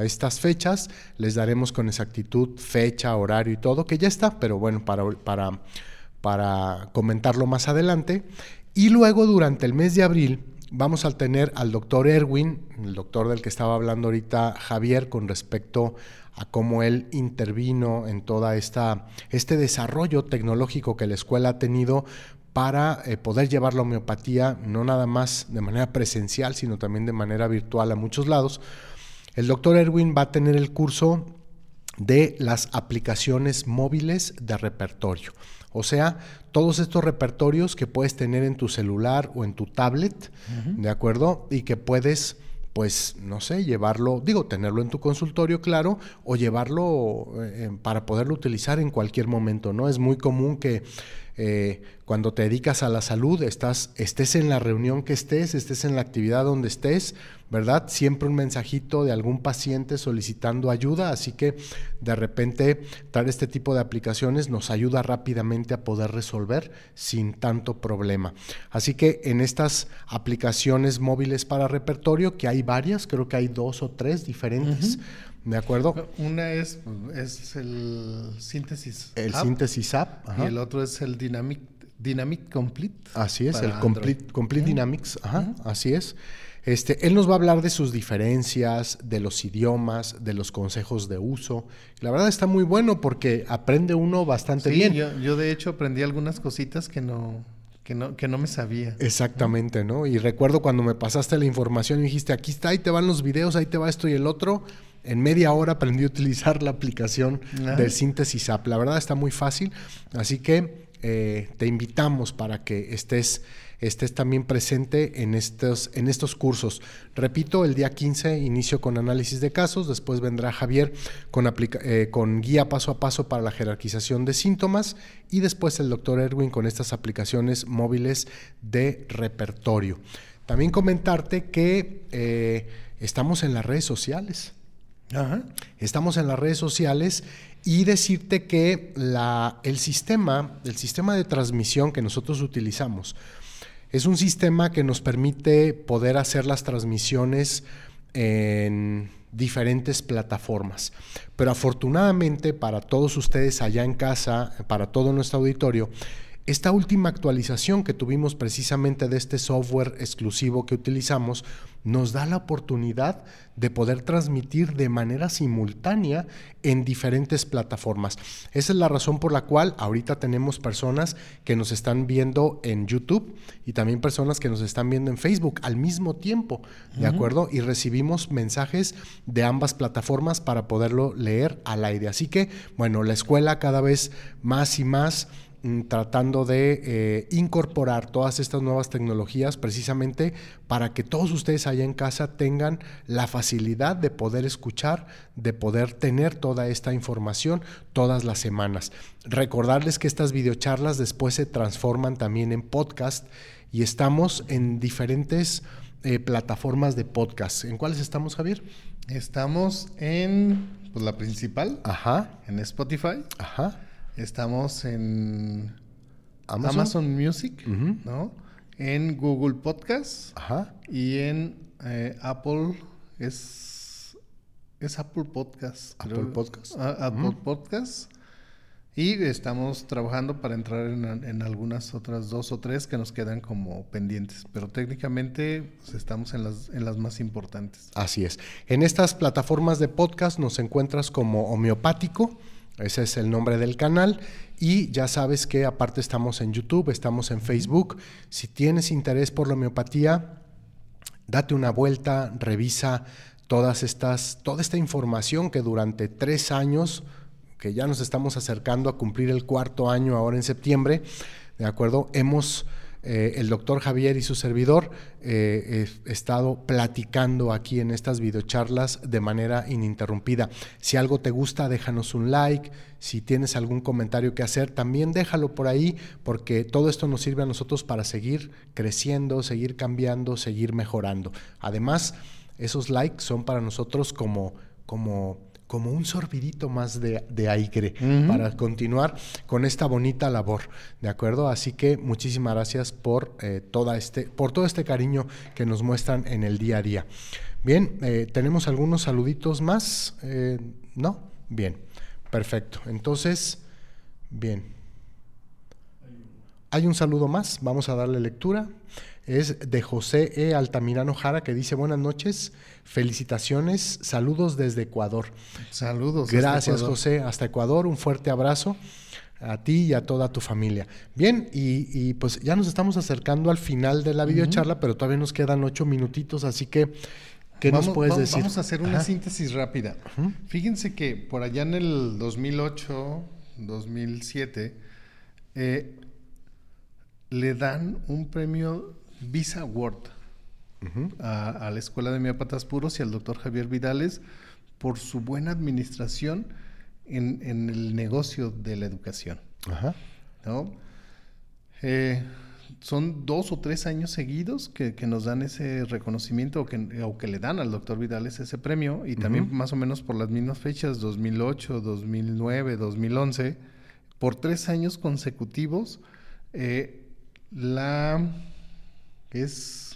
estas fechas, les daremos con exactitud fecha, horario y todo, que ya está, pero bueno, para, para, para comentarlo más adelante. Y luego, durante el mes de abril, vamos a tener al doctor Erwin, el doctor del que estaba hablando ahorita Javier, con respecto a cómo él intervino en toda esta este desarrollo tecnológico que la escuela ha tenido para eh, poder llevar la homeopatía no nada más de manera presencial, sino también de manera virtual a muchos lados. El doctor Erwin va a tener el curso de las aplicaciones móviles de repertorio. O sea, todos estos repertorios que puedes tener en tu celular o en tu tablet, ¿de acuerdo? Y que puedes, pues, no sé, llevarlo, digo, tenerlo en tu consultorio, claro, o llevarlo eh, para poderlo utilizar en cualquier momento, ¿no? Es muy común que eh, cuando te dedicas a la salud, estás, estés en la reunión que estés, estés en la actividad donde estés, ¿verdad? Siempre un mensajito de algún paciente solicitando ayuda, así que de repente traer este tipo de aplicaciones nos ayuda rápidamente a poder resolver sin tanto problema. Así que en estas aplicaciones móviles para repertorio, que hay varias, creo que hay dos o tres diferentes, ¿De acuerdo? Una es, es el síntesis El síntesis app. Y el otro es el Dynamic, Dynamic Complete. Así es, el Complete, Complete Dynamics. Ajá, así es. Este, él nos va a hablar de sus diferencias, de los idiomas, de los consejos de uso. La verdad está muy bueno porque aprende uno bastante bien. Yo, yo de hecho aprendí algunas cositas que no, que no, que no me sabía. Exactamente, ¿no? Y recuerdo cuando me pasaste la información y dijiste, aquí está, ahí te van los videos, ahí te va esto y el otro en media hora aprendí a utilizar la aplicación del Síntesis App. La verdad está muy fácil, así que eh, te invitamos para que estés, estés también presente en estos, en estos cursos. Repito, el día 15 inicio con análisis de casos, después vendrá Javier con, eh, con guía paso a paso para la jerarquización de síntomas y después el doctor Erwin con estas aplicaciones móviles de repertorio. También comentarte que eh, estamos en las redes sociales. Estamos en las redes sociales y decirte que el, sistema, el sistema de transmisión que nosotros utilizamos es un sistema que nos permite poder hacer las transmisiones en diferentes plataformas. Pero afortunadamente para todos ustedes allá en casa, para todo nuestro auditorio, esta última actualización que tuvimos precisamente de este software exclusivo que utilizamos nos da la oportunidad de poder transmitir de manera simultánea en diferentes plataformas. Esa es la razón por la cual ahorita tenemos personas que nos están viendo en YouTube y también personas que nos están viendo en Facebook al mismo tiempo, ¿de acuerdo? Y recibimos mensajes de ambas plataformas para poderlo leer al aire. Así que, bueno, la escuela cada vez más y más tratando de eh, incorporar todas estas nuevas tecnologías precisamente para que todos ustedes allá en casa tengan la facilidad de poder escuchar, de poder tener toda esta información todas las semanas. Recordarles que estas videocharlas después se transforman también en podcast y estamos en diferentes eh, plataformas de podcast. ¿En cuáles estamos, Javier? Estamos en pues, la principal, Ajá, en Spotify. ajá. Estamos en Amazon. Amazon, Music. ¿no? En Google Podcast Ajá. y en eh, Apple es es Apple Podcast. Apple Podcast. Ah, Apple Podcast. Y estamos trabajando para entrar en, en algunas otras dos o tres que nos quedan como pendientes. Pero técnicamente pues, estamos en las, en las más importantes. Así es. En estas plataformas de podcast nos encuentras como homeopático, ese es el nombre del canal, y ya sabes que aparte estamos en YouTube, estamos en Facebook. Si tienes interés por la homeopatía, date una vuelta, revisa todas estas, toda esta información que durante tres años, que ya nos estamos acercando a cumplir el cuarto año ahora en septiembre, ¿de acuerdo? Hemos, eh, el doctor Javier y su servidor, eh, he estado platicando aquí en estas videocharlas de manera ininterrumpida. Si algo te gusta, déjanos un like. Si tienes algún comentario que hacer, también déjalo por ahí, porque todo esto nos sirve a nosotros para seguir creciendo, seguir cambiando, seguir mejorando. Además, esos likes son para nosotros como, como, como un sorbidito más de, de aire para continuar con esta bonita labor, ¿de acuerdo? Así que muchísimas gracias por, eh, toda este, por todo este cariño que nos muestran en el día a día. Bien, eh, ¿tenemos algunos saluditos más? Eh, ¿No? Bien, perfecto. Entonces, bien. Hay un saludo más, vamos a darle lectura. Es de José E. Altamirano Jara que dice buenas noches, felicitaciones, saludos desde Ecuador. Saludos. Gracias Ecuador. José, hasta Ecuador, un fuerte abrazo a ti y a toda tu familia. Bien, y, y, pues ya nos estamos acercando al final de la videocharla, pero todavía nos quedan ocho minutitos, así que, ¿qué Vamos- nos puedes vamos- decir? Vamos a hacer una Ajá. síntesis rápida. Fíjense que por allá en el 2008, 2007, eh, le dan un premio Visa A, a la Escuela de Homeópatas Puros y al doctor Javier Vidales por su buena administración en, en el negocio de la educación. Ajá. ¿no? Eh, son dos o tres años seguidos que, que nos dan ese reconocimiento o que, o que le dan al doctor Vidales ese premio y también más o menos por las mismas fechas, 2008, 2009, 2011, por tres años consecutivos, eh, la es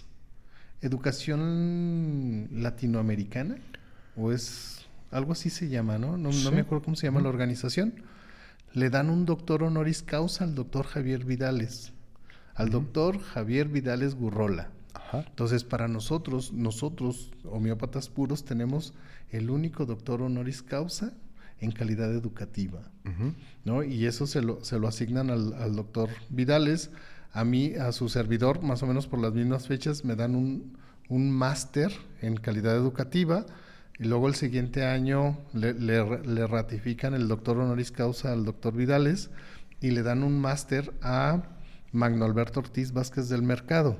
educación latinoamericana o es algo así se llama, ¿no? No, me acuerdo cómo se llama la organización. Le dan un doctor honoris causa al doctor Javier Vidales, al doctor Javier Vidales Gurrola. Ajá. Entonces, para nosotros, nosotros, homeópatas puros, tenemos el único doctor honoris causa en calidad educativa. ¿no? Y eso se lo, se lo asignan al, al doctor Vidales. A mí, a su servidor, más o menos por las mismas fechas, me dan un, un máster en calidad educativa. Y luego el siguiente año le, le- le ratifican el doctor honoris causa al doctor Vidales y le dan un máster a Magno Alberto Ortiz Vázquez del Mercado.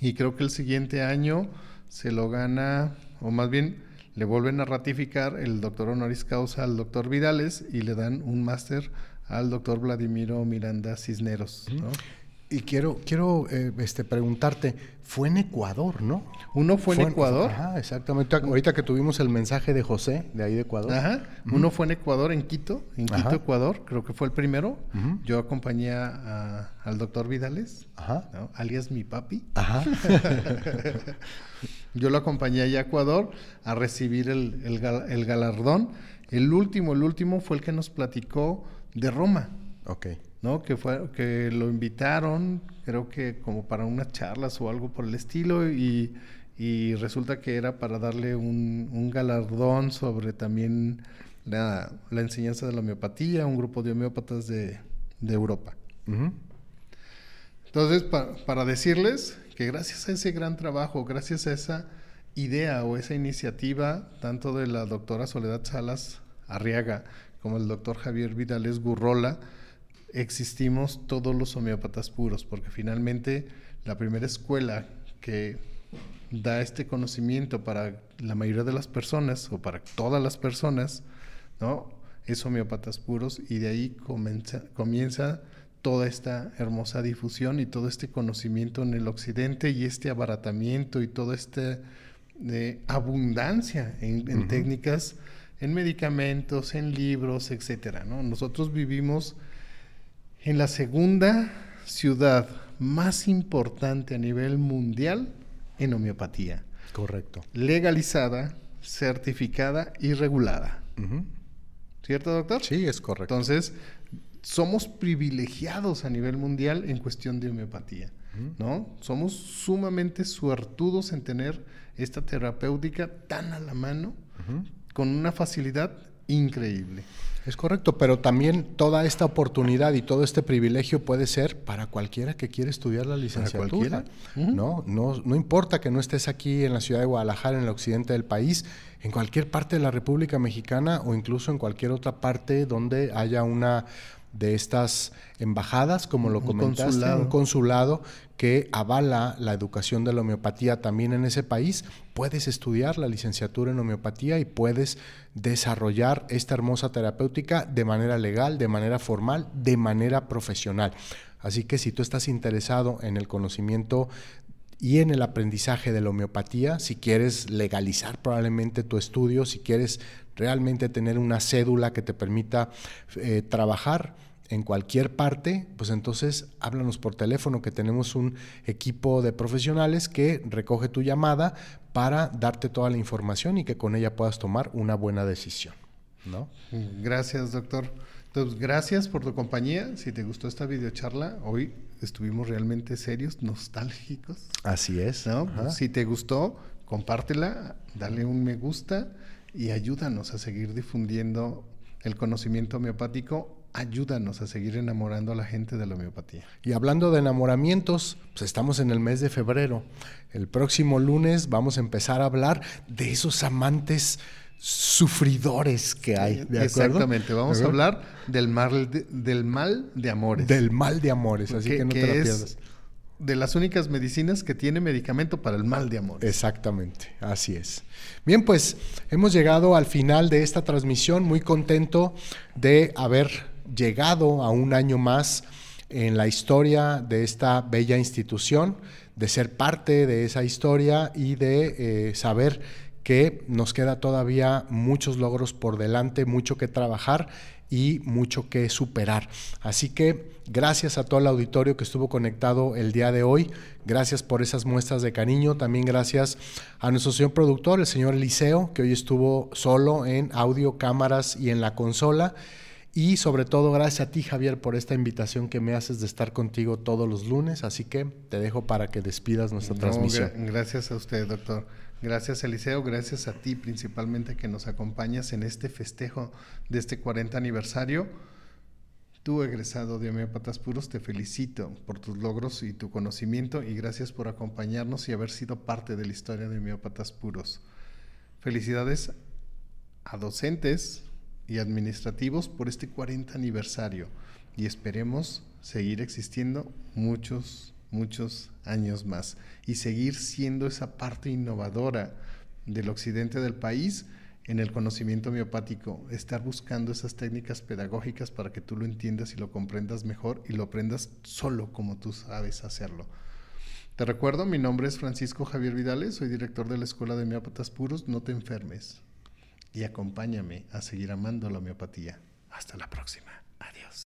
Y creo que el siguiente año se lo gana, o más bien le vuelven a ratificar el doctor honoris causa al doctor Vidales y le dan un máster al doctor Vladimiro Miranda Cisneros. ¿no? Y quiero, quiero eh, este, preguntarte, fue en Ecuador, ¿no? Uno fue, en Ecuador. Ajá, exactamente. Ahorita que tuvimos el mensaje de José, de ahí de Ecuador. Ajá. Uno fue en Ecuador, en Quito, en Quito, Ajá. Ecuador, creo que fue el primero. Yo acompañé a- al doctor Vidales, Ajá. ¿no? alias mi papi. Ajá. Yo lo acompañé allá a Ecuador a recibir el, el gal- el galardón. El último, el último fue el que nos platicó de Roma, ok. ¿No? Que fue que lo invitaron, creo que como para unas charlas o algo por el estilo y, y resulta que era para darle un, un galardón sobre también la, la enseñanza de la homeopatía, un grupo de homeópatas de, de Europa. Entonces, pa- para decirles que gracias a ese gran trabajo, gracias a esa idea o esa iniciativa, tanto de la doctora Soledad Salas Arriaga como el doctor Javier Vidales Gurrola, existimos todos los homeópatas puros, porque finalmente la primera escuela que da este conocimiento para la mayoría de las personas o para todas las personas, ¿no? Es homeópatas puros y de ahí comienza, comienza toda esta hermosa difusión y todo este conocimiento en el occidente y este abaratamiento y toda esta de abundancia en, técnicas, en medicamentos, en libros, etcétera. ¿no? Nosotros vivimos en la segunda ciudad más importante a nivel mundial en homeopatía. Correcto. Legalizada, certificada y regulada. ¿Cierto, doctor? Sí, es correcto. Entonces, somos privilegiados a nivel mundial en cuestión de homeopatía, ¿no? Somos sumamente suertudos en tener esta terapéutica tan a la mano, con una facilidad increíble. Es correcto, pero también toda esta oportunidad y todo este privilegio puede ser para cualquiera que quiera estudiar la licenciatura. ¿no? ¿no? No importa que no estés aquí en la ciudad de Guadalajara, en el occidente del país, en cualquier parte de la República Mexicana o incluso en cualquier otra parte donde haya una de estas embajadas, como lo comentaste, un consulado que avala la educación de la homeopatía también en ese país, puedes estudiar la licenciatura en homeopatía y puedes desarrollar esta hermosa terapéutica de manera legal, de manera formal, de manera profesional. Así que si tú estás interesado en el conocimiento y en el aprendizaje de la homeopatía, si quieres legalizar probablemente tu estudio, si quieres realmente tener una cédula que te permita eh, trabajar en cualquier parte, pues entonces háblanos por teléfono que tenemos un equipo de profesionales que recoge tu llamada para darte toda la información y que con ella puedas tomar una buena decisión. ¿no? Gracias, doctor. Entonces, gracias por tu compañía. Si te gustó esta videocharla, hoy estuvimos realmente serios, nostálgicos. Así es. Si te gustó, compártela, dale un me gusta y ayúdanos a seguir difundiendo el conocimiento homeopático ayúdanos a seguir enamorando a la gente de la homeopatía. Y hablando de enamoramientos, pues estamos en el mes de febrero. El próximo lunes vamos a empezar a hablar de esos amantes sufridores que hay. Exactamente, vamos a hablar del mal de, del mal de amores. Del mal de amores, así que, no te lo pierdas de las únicas medicinas que tiene medicamento para el mal de amor. Exactamente, así es. Bien, pues hemos llegado al final de esta transmisión, muy contento de haber llegado a un año más en la historia de esta bella institución, de ser parte de esa historia y de eh, saber que nos queda todavía muchos logros por delante, mucho que trabajar y mucho que superar. Así que gracias a todo el auditorio que estuvo conectado el día de hoy, gracias por esas muestras de cariño, también gracias a nuestro señor productor, el señor Eliseo, que hoy estuvo solo en audio, cámaras y en la consola. Y sobre todo, gracias a ti, Javier, por esta invitación que me haces de estar contigo todos los lunes. Así que te dejo para que despidas nuestra transmisión. gracias a usted, doctor. Gracias Eliseo, gracias a ti principalmente que nos acompañas en este festejo de este 40 aniversario. Tú, egresado de Homeópatas Puros, te felicito por tus logros y tu conocimiento y gracias por acompañarnos y haber sido parte de la historia de Homeópatas Puros. Felicidades a docentes y administrativos por este 40 aniversario y esperemos seguir existiendo muchos muchos años más y seguir siendo esa parte innovadora del occidente del país en el conocimiento miopático, estar buscando esas técnicas pedagógicas para que tú lo entiendas y lo comprendas mejor y lo aprendas solo como tú sabes hacerlo. Te recuerdo, mi nombre es Francisco Javier Vidales, soy director de la Escuela de Homeópatas Puros, no te enfermes y acompáñame a seguir amando la homeopatía. Hasta la próxima. Adiós.